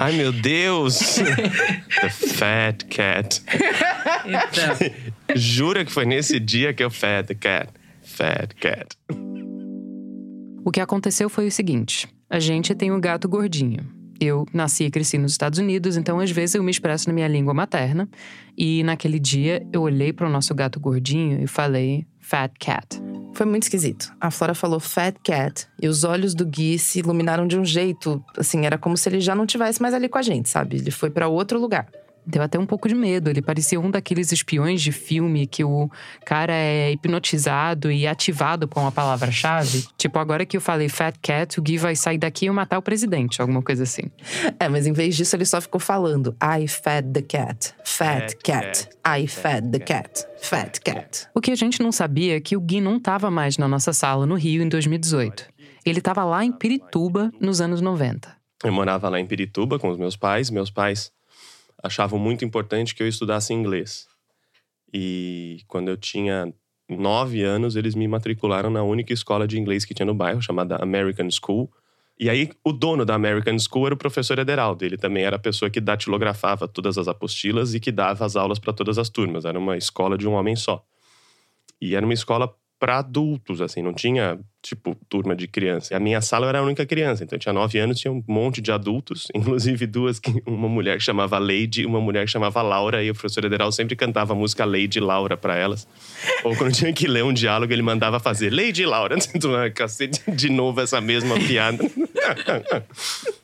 Ai, meu Deus! *laughs* The fat cat. Então. *laughs* Jura que foi nesse dia que eu fed the cat? Fat cat. O que aconteceu foi o seguinte: a gente tem um gato gordinho. Eu nasci e cresci nos Estados Unidos, então às vezes eu me expresso na minha língua materna. E naquele dia eu olhei para o nosso gato gordinho e falei fat cat. Foi muito esquisito. A Flora falou fat cat e os olhos do Gui se iluminaram de um jeito, assim, era como se ele já não tivesse mais ali com a gente, sabe? Ele foi para outro lugar. Deu até um pouco de medo. Ele parecia um daqueles espiões de filme que o cara é hipnotizado e ativado com uma palavra-chave. Tipo, agora que eu falei Fat Cat, o Gui vai sair daqui e matar o presidente, alguma coisa assim. É, mas em vez disso ele só ficou falando I fed the cat, fat cat, I fed the cat, fat cat. O que a gente não sabia é que o Gui não estava mais na nossa sala no Rio em 2018. Ele estava lá em Pirituba nos anos 90. Eu morava lá em Pirituba com os meus pais. Meus pais achavam muito importante que eu estudasse inglês. E quando eu tinha nove anos, eles me matricularam na única escola de inglês que tinha no bairro, chamada American School. E aí, o dono da American School era o professor Ederaldo. Ele também era a pessoa que datilografava todas as apostilas e que dava as aulas para todas as turmas. Era uma escola de um homem só. E era uma escola para adultos, assim, não tinha, tipo, turma de criança. A minha sala era a única criança, então tinha nove anos, tinha um monte de adultos, *laughs* inclusive duas, uma mulher que chamava Lady e uma mulher que chamava Laura, e o professor Ederal sempre cantava a música Lady Laura para elas. Ou quando tinha que ler um diálogo, ele mandava fazer Lady Laura, *laughs* cacete, de novo essa mesma piada.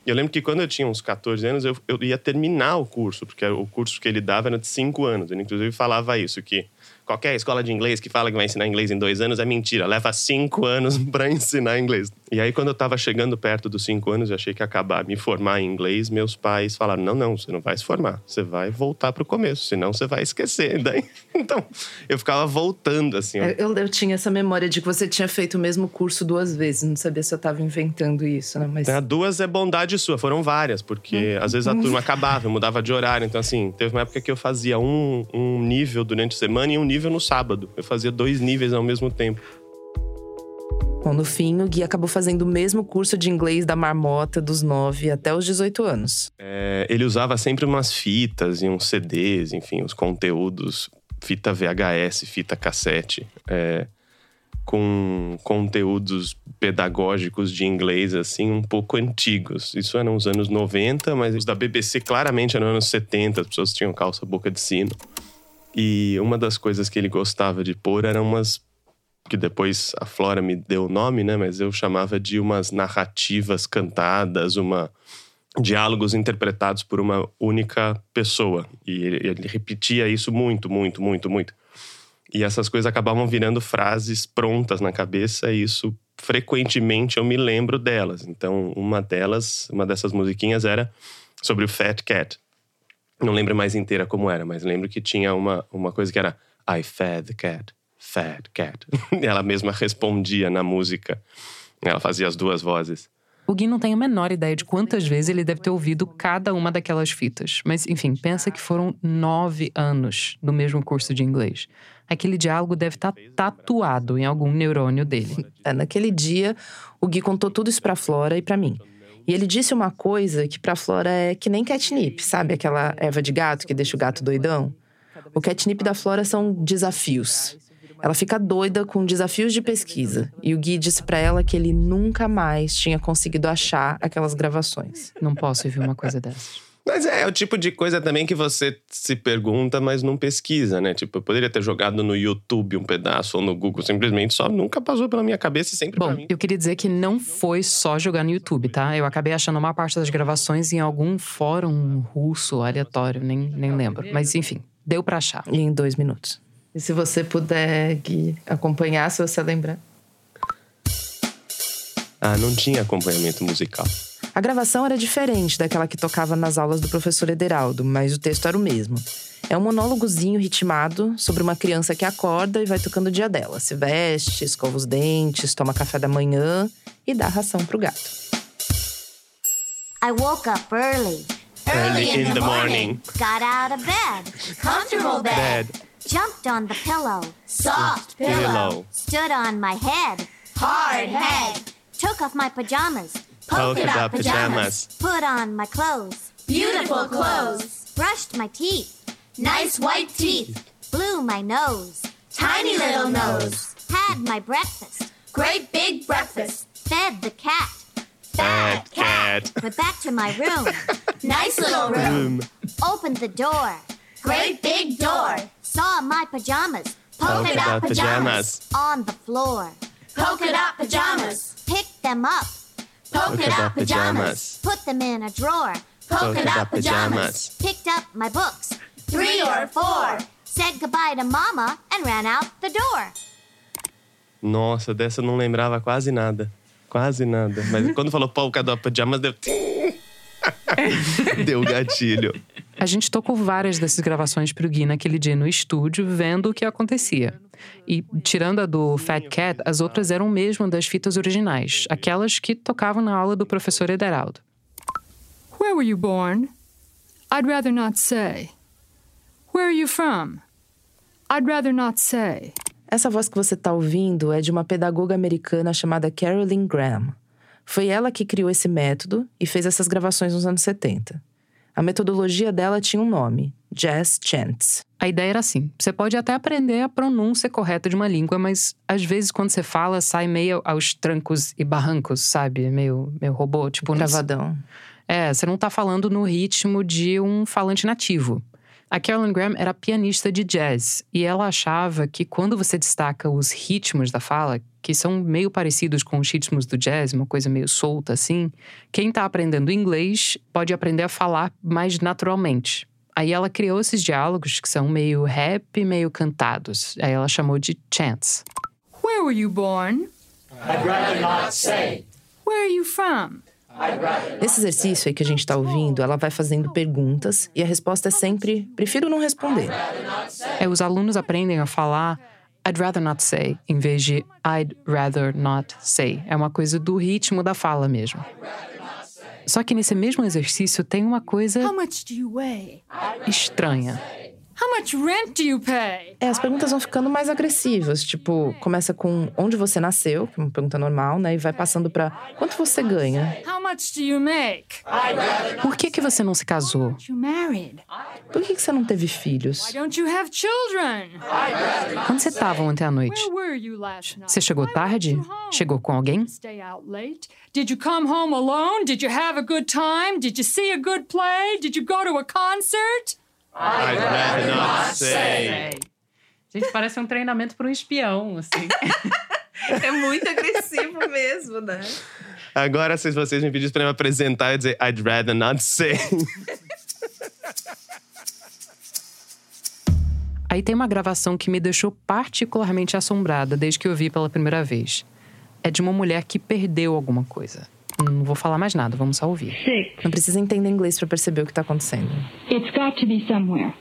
eu lembro que quando eu tinha uns 14 anos, eu, eu ia terminar o curso, porque o curso que ele dava era de cinco anos. Ele, inclusive, falava isso, que qualquer escola de inglês que fala que vai ensinar inglês em dois anos é mentira. Leva cinco anos *laughs* para ensinar inglês. E aí, quando eu estava chegando perto dos cinco anos, eu achei que ia acabar me formar em inglês. Meus pais falaram: não, não, você não vai se formar. Você vai voltar para o começo, senão você vai esquecer. *laughs* Daí, então, eu ficava voltando assim. Ó. Eu, eu, tinha essa memória de que você tinha feito o mesmo curso duas vezes. Não sabia se eu estava inventando isso, né? Mas... É, duas é bondade sua. Foram várias, porque às vezes a turma *laughs* acabava, eu mudava de horário. Então, assim, teve uma época que eu fazia um, um nível durante a semana e um nível no sábado. Eu fazia dois níveis ao mesmo tempo. Bom, no fim, o Gui acabou fazendo o mesmo curso de inglês da marmota dos 9 até os 18 anos. É, ele usava sempre umas fitas e uns CDs, enfim, os conteúdos, fita VHS, fita cassete, é, com conteúdos pedagógicos de inglês, assim, um pouco antigos. Isso era nos anos 90, mas os da BBC claramente eram anos 70, as pessoas tinham calça boca de sino. E uma das coisas que ele gostava de pôr eram umas que depois a Flora me deu o nome, né? Mas eu chamava de umas narrativas cantadas, uma diálogos interpretados por uma única pessoa. E ele, ele repetia isso muito, muito, muito, muito. E essas coisas acabavam virando frases prontas na cabeça, e isso frequentemente eu me lembro delas. Então, uma delas, uma dessas musiquinhas era sobre o Fat Cat. Não lembro mais inteira como era, mas lembro que tinha uma, uma coisa que era I fed the cat fat cat. *laughs* Ela mesma respondia na música. Ela fazia as duas vozes. O Gui não tem a menor ideia de quantas vezes ele deve ter ouvido cada uma daquelas fitas. Mas, enfim, pensa que foram nove anos no mesmo curso de inglês. Aquele diálogo deve estar tá tatuado em algum neurônio dele. *laughs* É, naquele dia, o Gui contou tudo isso pra Flora e para mim. E ele disse uma coisa que pra Flora é que nem catnip, sabe? Aquela erva de gato que deixa o gato doidão. O catnip da Flora são desafios. Ela fica doida com desafios de pesquisa e o Gui disse para ela que ele nunca mais tinha conseguido achar aquelas gravações. Não posso ouvir uma coisa dessas. Mas é, é o tipo de coisa também que você se pergunta, mas não pesquisa, né? Tipo, eu poderia ter jogado no YouTube um pedaço ou no Google, simplesmente só nunca passou pela minha cabeça e sempre Bom, pra mim. eu queria dizer que não foi só jogar no YouTube, tá? Eu acabei achando uma parte das gravações em algum fórum russo aleatório, nem, nem lembro. Mas enfim, deu pra achar. E em dois minutos. E se você puder, Gui, acompanhar, se você lembrar. Ah, não tinha acompanhamento musical. A gravação era diferente daquela que tocava nas aulas do professor Ederaldo, mas o texto era o mesmo. É um monólogozinho ritmado sobre uma criança que acorda e vai tocando o dia dela. Se veste, escova os dentes, toma café da manhã e dá ração pro gato. I woke up early. Early in the morning. Got out of bed. Comfortable bed. Jumped on the pillow. Soft Pillow. Stood on my head. Hard head. Took off my pajamas. Polka dot pajamas. Put on my clothes. Beautiful clothes. Brushed my teeth. Nice white teeth. Blew my nose. Tiny little nose. Had my breakfast. Great big breakfast. Fed the cat. Fat cat. *laughs* Went back to my room. *laughs* nice little room. Opened the door. Great big door. Saw my pajamas. Polka dot pajamas. On the floor. Polka dot pajamas. Picked them up. Polka dot pajamas. Put them in a drawer. Polka dot pajamas. Picked up my books. Three or four. Said goodbye to mama and ran out the door. Nossa, dessa eu não lembrava quase nada. Quase nada. Mas quando falou polka dot pajamas, deu. *laughs* deu gatilho. A gente tocou várias dessas gravações pro Gui naquele dia no estúdio, vendo o que acontecia. E, tirando a do Fat Cat, as outras eram mesmo das fitas originais, aquelas que tocavam na aula do professor Ederaldo. Where were you born? I'd rather not say. Where are you from? I'd rather not say. Essa voz que você está ouvindo é de uma pedagoga americana chamada Carolyn Graham. Foi ela que criou esse método e fez essas gravações nos anos 70. A metodologia dela tinha um nome: Jazz Chants. A ideia era assim: você pode até aprender a pronúncia correta de uma língua, mas às vezes quando você fala, sai meio aos trancos e barrancos, sabe? Meio, meio robô, tipo. Travadão. É, você não tá falando no ritmo de um falante nativo. A Carolyn Graham era pianista de jazz e ela achava que quando você destaca os ritmos da fala, que são meio parecidos com os ritmos do jazz, uma coisa meio solta assim, quem tá aprendendo inglês pode aprender a falar mais naturalmente. Aí ela criou esses diálogos que são meio rap, meio cantados. Aí ela chamou de chants. Where were you born? I'd rather not say. Where are you from? Nesse exercício aí que a gente está ouvindo, ela vai fazendo perguntas e a resposta é sempre: prefiro não responder. É, os alunos aprendem a falar I'd rather not say, em vez de I'd rather not say. É uma coisa do ritmo da fala mesmo. Só que nesse mesmo exercício tem uma coisa estranha. How much rent do you pay? É, as perguntas vão ficando mais agressivas. Tipo, começa com onde você nasceu, que é uma pergunta normal, né? E vai passando pra quanto você ganha. How much do you make? Por que, que você não se casou? You married? Por que, que você não teve filhos? Why don't you have children? Onde você estava ontem à noite? Você chegou tarde? Chegou com alguém? Stay out late? Did you come home alone? Did you have a good time? Did you see a good play? Did you go to a concert? I'd rather not say. Gente, parece um treinamento para um espião, assim. *laughs* É muito agressivo mesmo, né? Agora, se vocês me pedissem pra eu me apresentar e dizer I'd rather not say. *laughs* Aí tem uma gravação que me deixou particularmente assombrada desde que eu vi pela primeira vez. É de uma mulher que perdeu alguma coisa. Não vou falar mais nada, vamos só ouvir. Não precisa entender inglês para perceber o que tá acontecendo. It's got to be somewhere.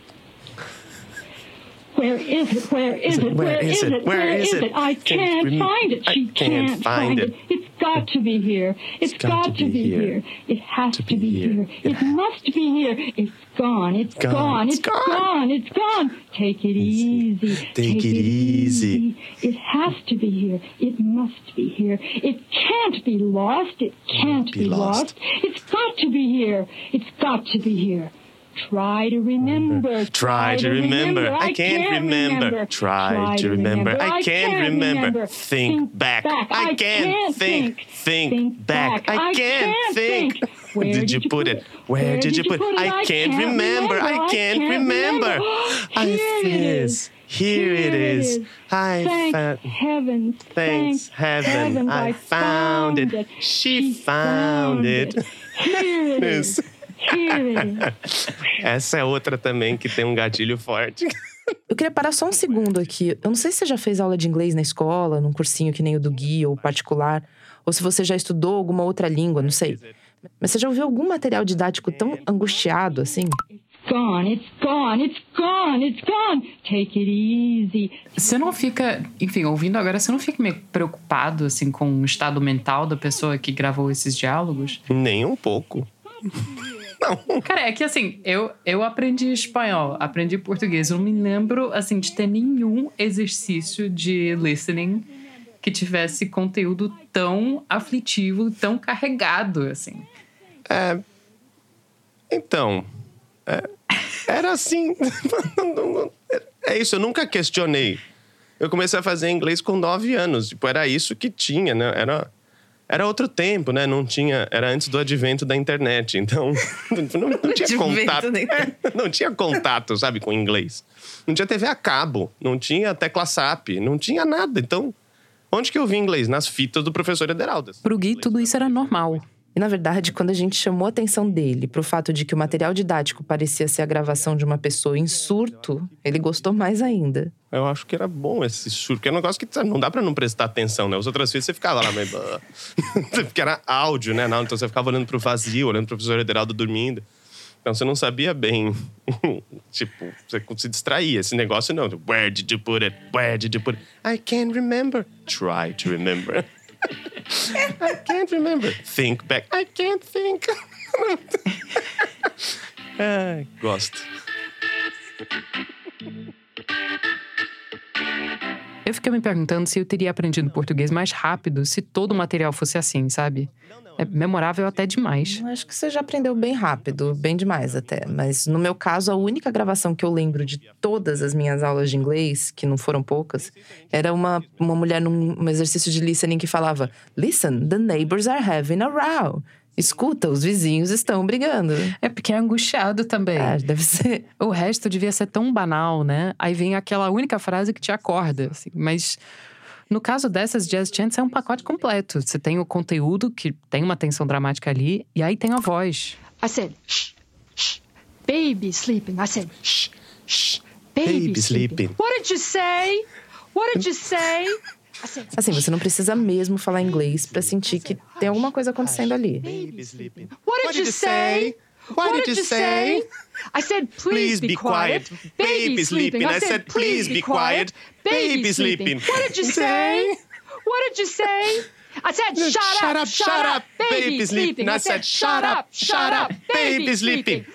Where is it? Where is it? Where is it? Where is it? I can't find it. She can't find it. It's got to be here. It's got to be here. It has to be here. It must be here. It's gone. It's gone. It's gone. It's gone. Take it easy. Take it easy. It has to be here. It must be here. It can't be lost. It can't Be be lost. lost. It's got to be here. It's got to be here. Try to remember. Try to remember. I can't remember. Try to remember. I can't remember. Think back. I can't think. Think back. I can't think. *laughs* Where did you put it? Where did you put it? I can't remember. I can't remember. *gasps* I is. Here it is. I found. heavens. Thanks heaven. I found it. She found it. Here it. Here it is. *laughs* Essa é outra também que tem um gatilho forte. Eu queria parar só um segundo aqui. Eu não sei se você já fez aula de inglês na escola, num cursinho que nem o do Gui ou particular, ou se você já estudou alguma outra língua, não sei. Mas você já ouviu algum material didático tão angustiado assim? Gone. It's gone. It's gone. It's gone. Take it easy. Você não fica, enfim, ouvindo agora, você não fica meio preocupado, assim, com o estado mental da pessoa que gravou esses diálogos? Nem um pouco. Cara, é que assim, eu, eu aprendi espanhol, aprendi português. Eu não me lembro, assim, de ter nenhum exercício de listening que tivesse conteúdo tão aflitivo, tão carregado, assim. É. Então. é, era assim. *laughs* é isso, eu nunca questionei. Eu comecei a fazer inglês com nove anos. Tipo, era isso que tinha, né? Era, era outro tempo, né? Não tinha. Era antes do advento da internet. Então, *laughs* não, não *laughs* tinha contato. É, não tinha contato, sabe, com inglês. Não tinha TV a cabo, não tinha tecla SAP, não tinha nada. Então, onde que eu vi inglês? Nas fitas do professor Ederaldas. Pro Gui, tudo isso era normal. E na verdade, quando a gente chamou a atenção dele pro fato de que o material didático parecia ser a gravação de uma pessoa em surto, ele gostou mais ainda. Eu acho que era bom esse surto, porque é um negócio que não dá pra não prestar atenção, né? As outras vezes você ficava lá, mas. *laughs* porque era áudio, né? Não, então você ficava olhando pro vazio, olhando pro professor Ederaldo dormindo. Então você não sabia bem. *laughs* tipo, você se distraía. Esse negócio não. Where did you put it? Where did you put it? I can't remember. Try to remember. I can't remember. Think back. I can't think. *laughs* Ah, Ai, gosto. Eu fiquei me perguntando se eu teria aprendido português mais rápido se todo o material fosse assim, sabe? É memorável até demais. Acho que você já aprendeu bem rápido, bem demais até. Mas no meu caso, a única gravação que eu lembro de todas as minhas aulas de inglês, que não foram poucas, era uma, uma mulher num um exercício de listening que falava: Listen, the neighbors are having a row. Escuta, os vizinhos estão brigando. É porque é angustiado também. É, deve ser. O resto devia ser tão banal, né? Aí vem aquela única frase que te acorda. assim. Mas no caso dessas jazz chants, é um pacote completo. Você tem o conteúdo, que tem uma tensão dramática ali, e aí tem a voz. I said, shh, shh. Baby sleeping. I said, shh, shh. Baby, Baby sleeping. sleeping. What did you say? What did you say? I said, Assim, você não precisa mesmo falar inglês pra sentir que tem alguma coisa acontecendo ali. What did, you say? What did you say? I said, please, Please be quiet. Baby sleeping. I said, please be quiet. Baby sleeping. What did you say? What did you say? I said, shut, up, shut up, baby sleeping. I said, shut up, shut up, baby sleeping.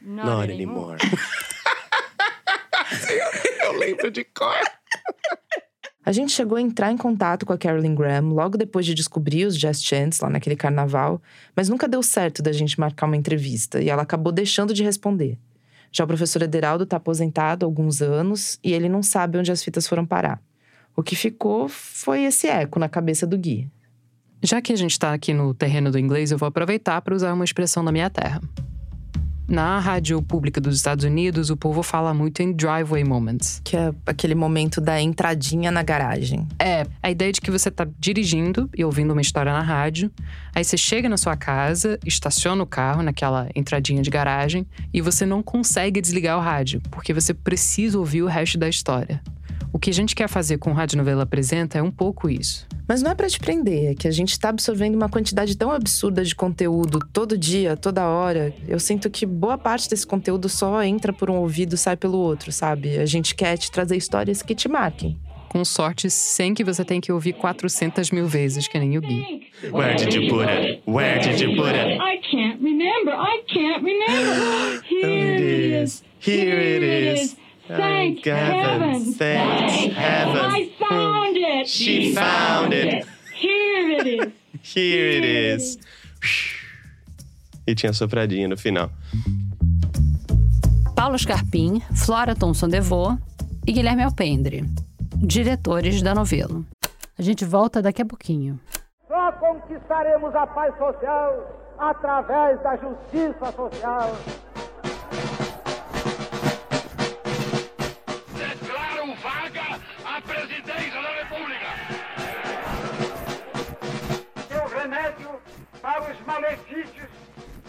Not anymore. *laughs* Eu lembro de cor. *laughs* A gente chegou a entrar em contato com a Carolyn Graham logo depois de descobrir os Jazz Chants lá naquele carnaval, mas nunca deu certo da gente marcar uma entrevista e ela acabou deixando de responder. Já o professor Ederaldo está aposentado há alguns anos e ele não sabe onde as fitas foram parar. O que ficou foi esse eco na cabeça do Gui. Já que a gente está aqui no terreno do inglês, eu vou aproveitar para usar uma expressão da minha terra. Na rádio pública dos Estados Unidos, o povo fala muito em driveway moments. Que é aquele momento da entradinha na garagem. É, a ideia de que você tá dirigindo e ouvindo uma história na rádio, aí você chega na sua casa, estaciona o carro naquela entradinha de garagem e você não consegue desligar o rádio, porque você precisa ouvir o resto da história. O que a gente quer fazer com o Rádio Novela Apresenta é um pouco isso. Mas não é pra te prender, é que a gente tá absorvendo uma quantidade tão absurda de conteúdo todo dia, toda hora. Eu sinto que boa parte desse conteúdo só entra por um ouvido e sai pelo outro, sabe? A gente quer te trazer histórias que te marquem. Com sorte, sem que você tenha que ouvir 400 mil vezes, que nem o Gui. Where did you put it? Where did you put it? I can't remember. I can't remember. *gasps* Here it is. Here it is. Thank heaven. heaven. Thanks heaven. I found it. She found it. Here it is. Here it is. E tinha sopradinha no final. Paulo Scarpim, Flora Thomson Devô e Guilherme Alpendre, diretores da novela. A gente volta daqui a pouquinho. Só conquistaremos a paz social através da justiça social.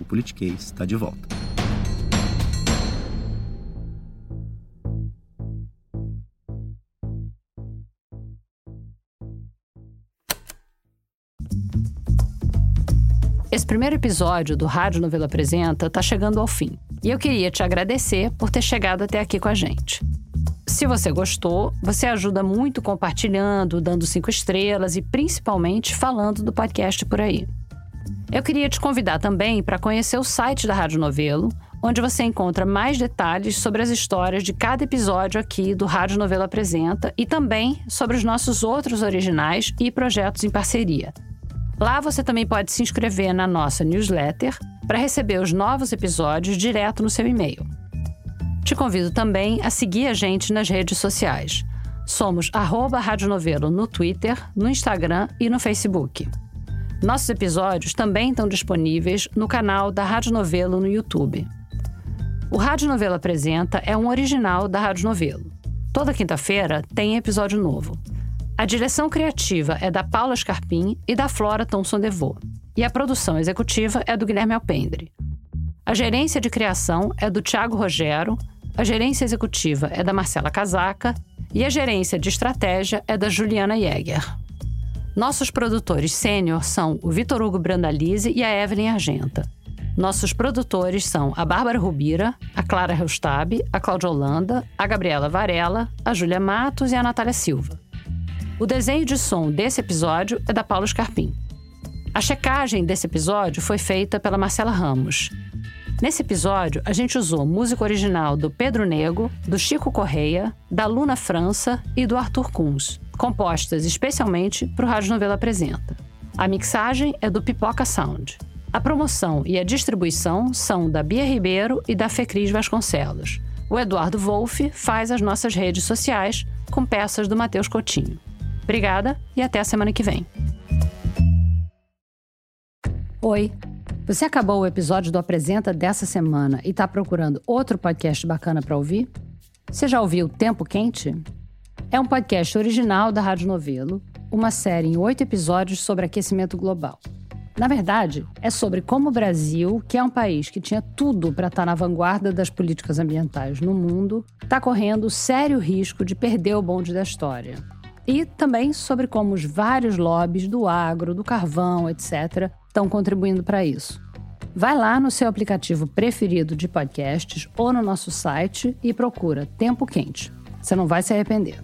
o Politiquês está de volta. Esse primeiro episódio do Rádio Novela Apresenta está chegando ao fim. E eu queria te agradecer por ter chegado até aqui com a gente. Se você gostou, você ajuda muito compartilhando, dando cinco estrelas e principalmente falando do podcast por aí. Eu queria te convidar também para conhecer o site da Rádio Novelo, onde você encontra mais detalhes sobre as histórias de cada episódio aqui do Rádio Novelo Apresenta e também sobre os nossos outros originais e projetos em parceria. Lá você também pode se inscrever na nossa newsletter para receber os novos episódios direto no seu e-mail. Te convido também a seguir a gente nas redes sociais. Somos arroba Rádio Novelo no Twitter, no Instagram e no Facebook. Nossos episódios também estão disponíveis no canal da Rádio Novelo no YouTube. O Rádio Novelo Apresenta é um original da Rádio Novelo. Toda quinta-feira tem episódio novo. A direção criativa é da Paula Scarpim e da Flora Thomson Devô. E a produção executiva é do Guilherme Alpendre. A gerência de criação é do Tiago Rogero, a gerência executiva é da Marcela Casaca e a gerência de estratégia é da Juliana Jäger. Nossos produtores sênior são o Vitor Hugo Brandalize e a Evelyn Argenta. Nossos produtores são a Bárbara Rubira, a Clara Reustab, a Cláudia Holanda, a Gabriela Varela, a Júlia Matos e a Natália Silva. O desenho de som desse episódio é da Paulo Scarpim. A checagem desse episódio foi feita pela Marcela Ramos. Nesse episódio, a gente usou música original do Pedro Nego, do Chico Correia, da Luna França e do Arthur Kunz, compostas especialmente para o Rádio Novela Apresenta. A mixagem é do Pipoca Sound. A promoção e a distribuição são da Bia Ribeiro e da Fecris Vasconcelos. O Eduardo Wolff faz as nossas redes sociais com peças do Matheus Coutinho. Obrigada e até a semana que vem. Oi, você acabou o episódio do Apresenta dessa semana e está procurando outro podcast bacana para ouvir? Você já ouviu Tempo Quente? É um podcast original da Rádio Novelo, uma série em oito episódios sobre aquecimento global. Na verdade, é sobre como o Brasil, que é um país que tinha tudo para estar na vanguarda das políticas ambientais no mundo, está correndo sério risco de perder o bonde da história. E também sobre como os vários lobbies do agro, do carvão, etc., estão contribuindo para isso. Vai lá no seu aplicativo preferido de podcasts ou no nosso site e procura Tempo Quente. Você não vai se arrepender.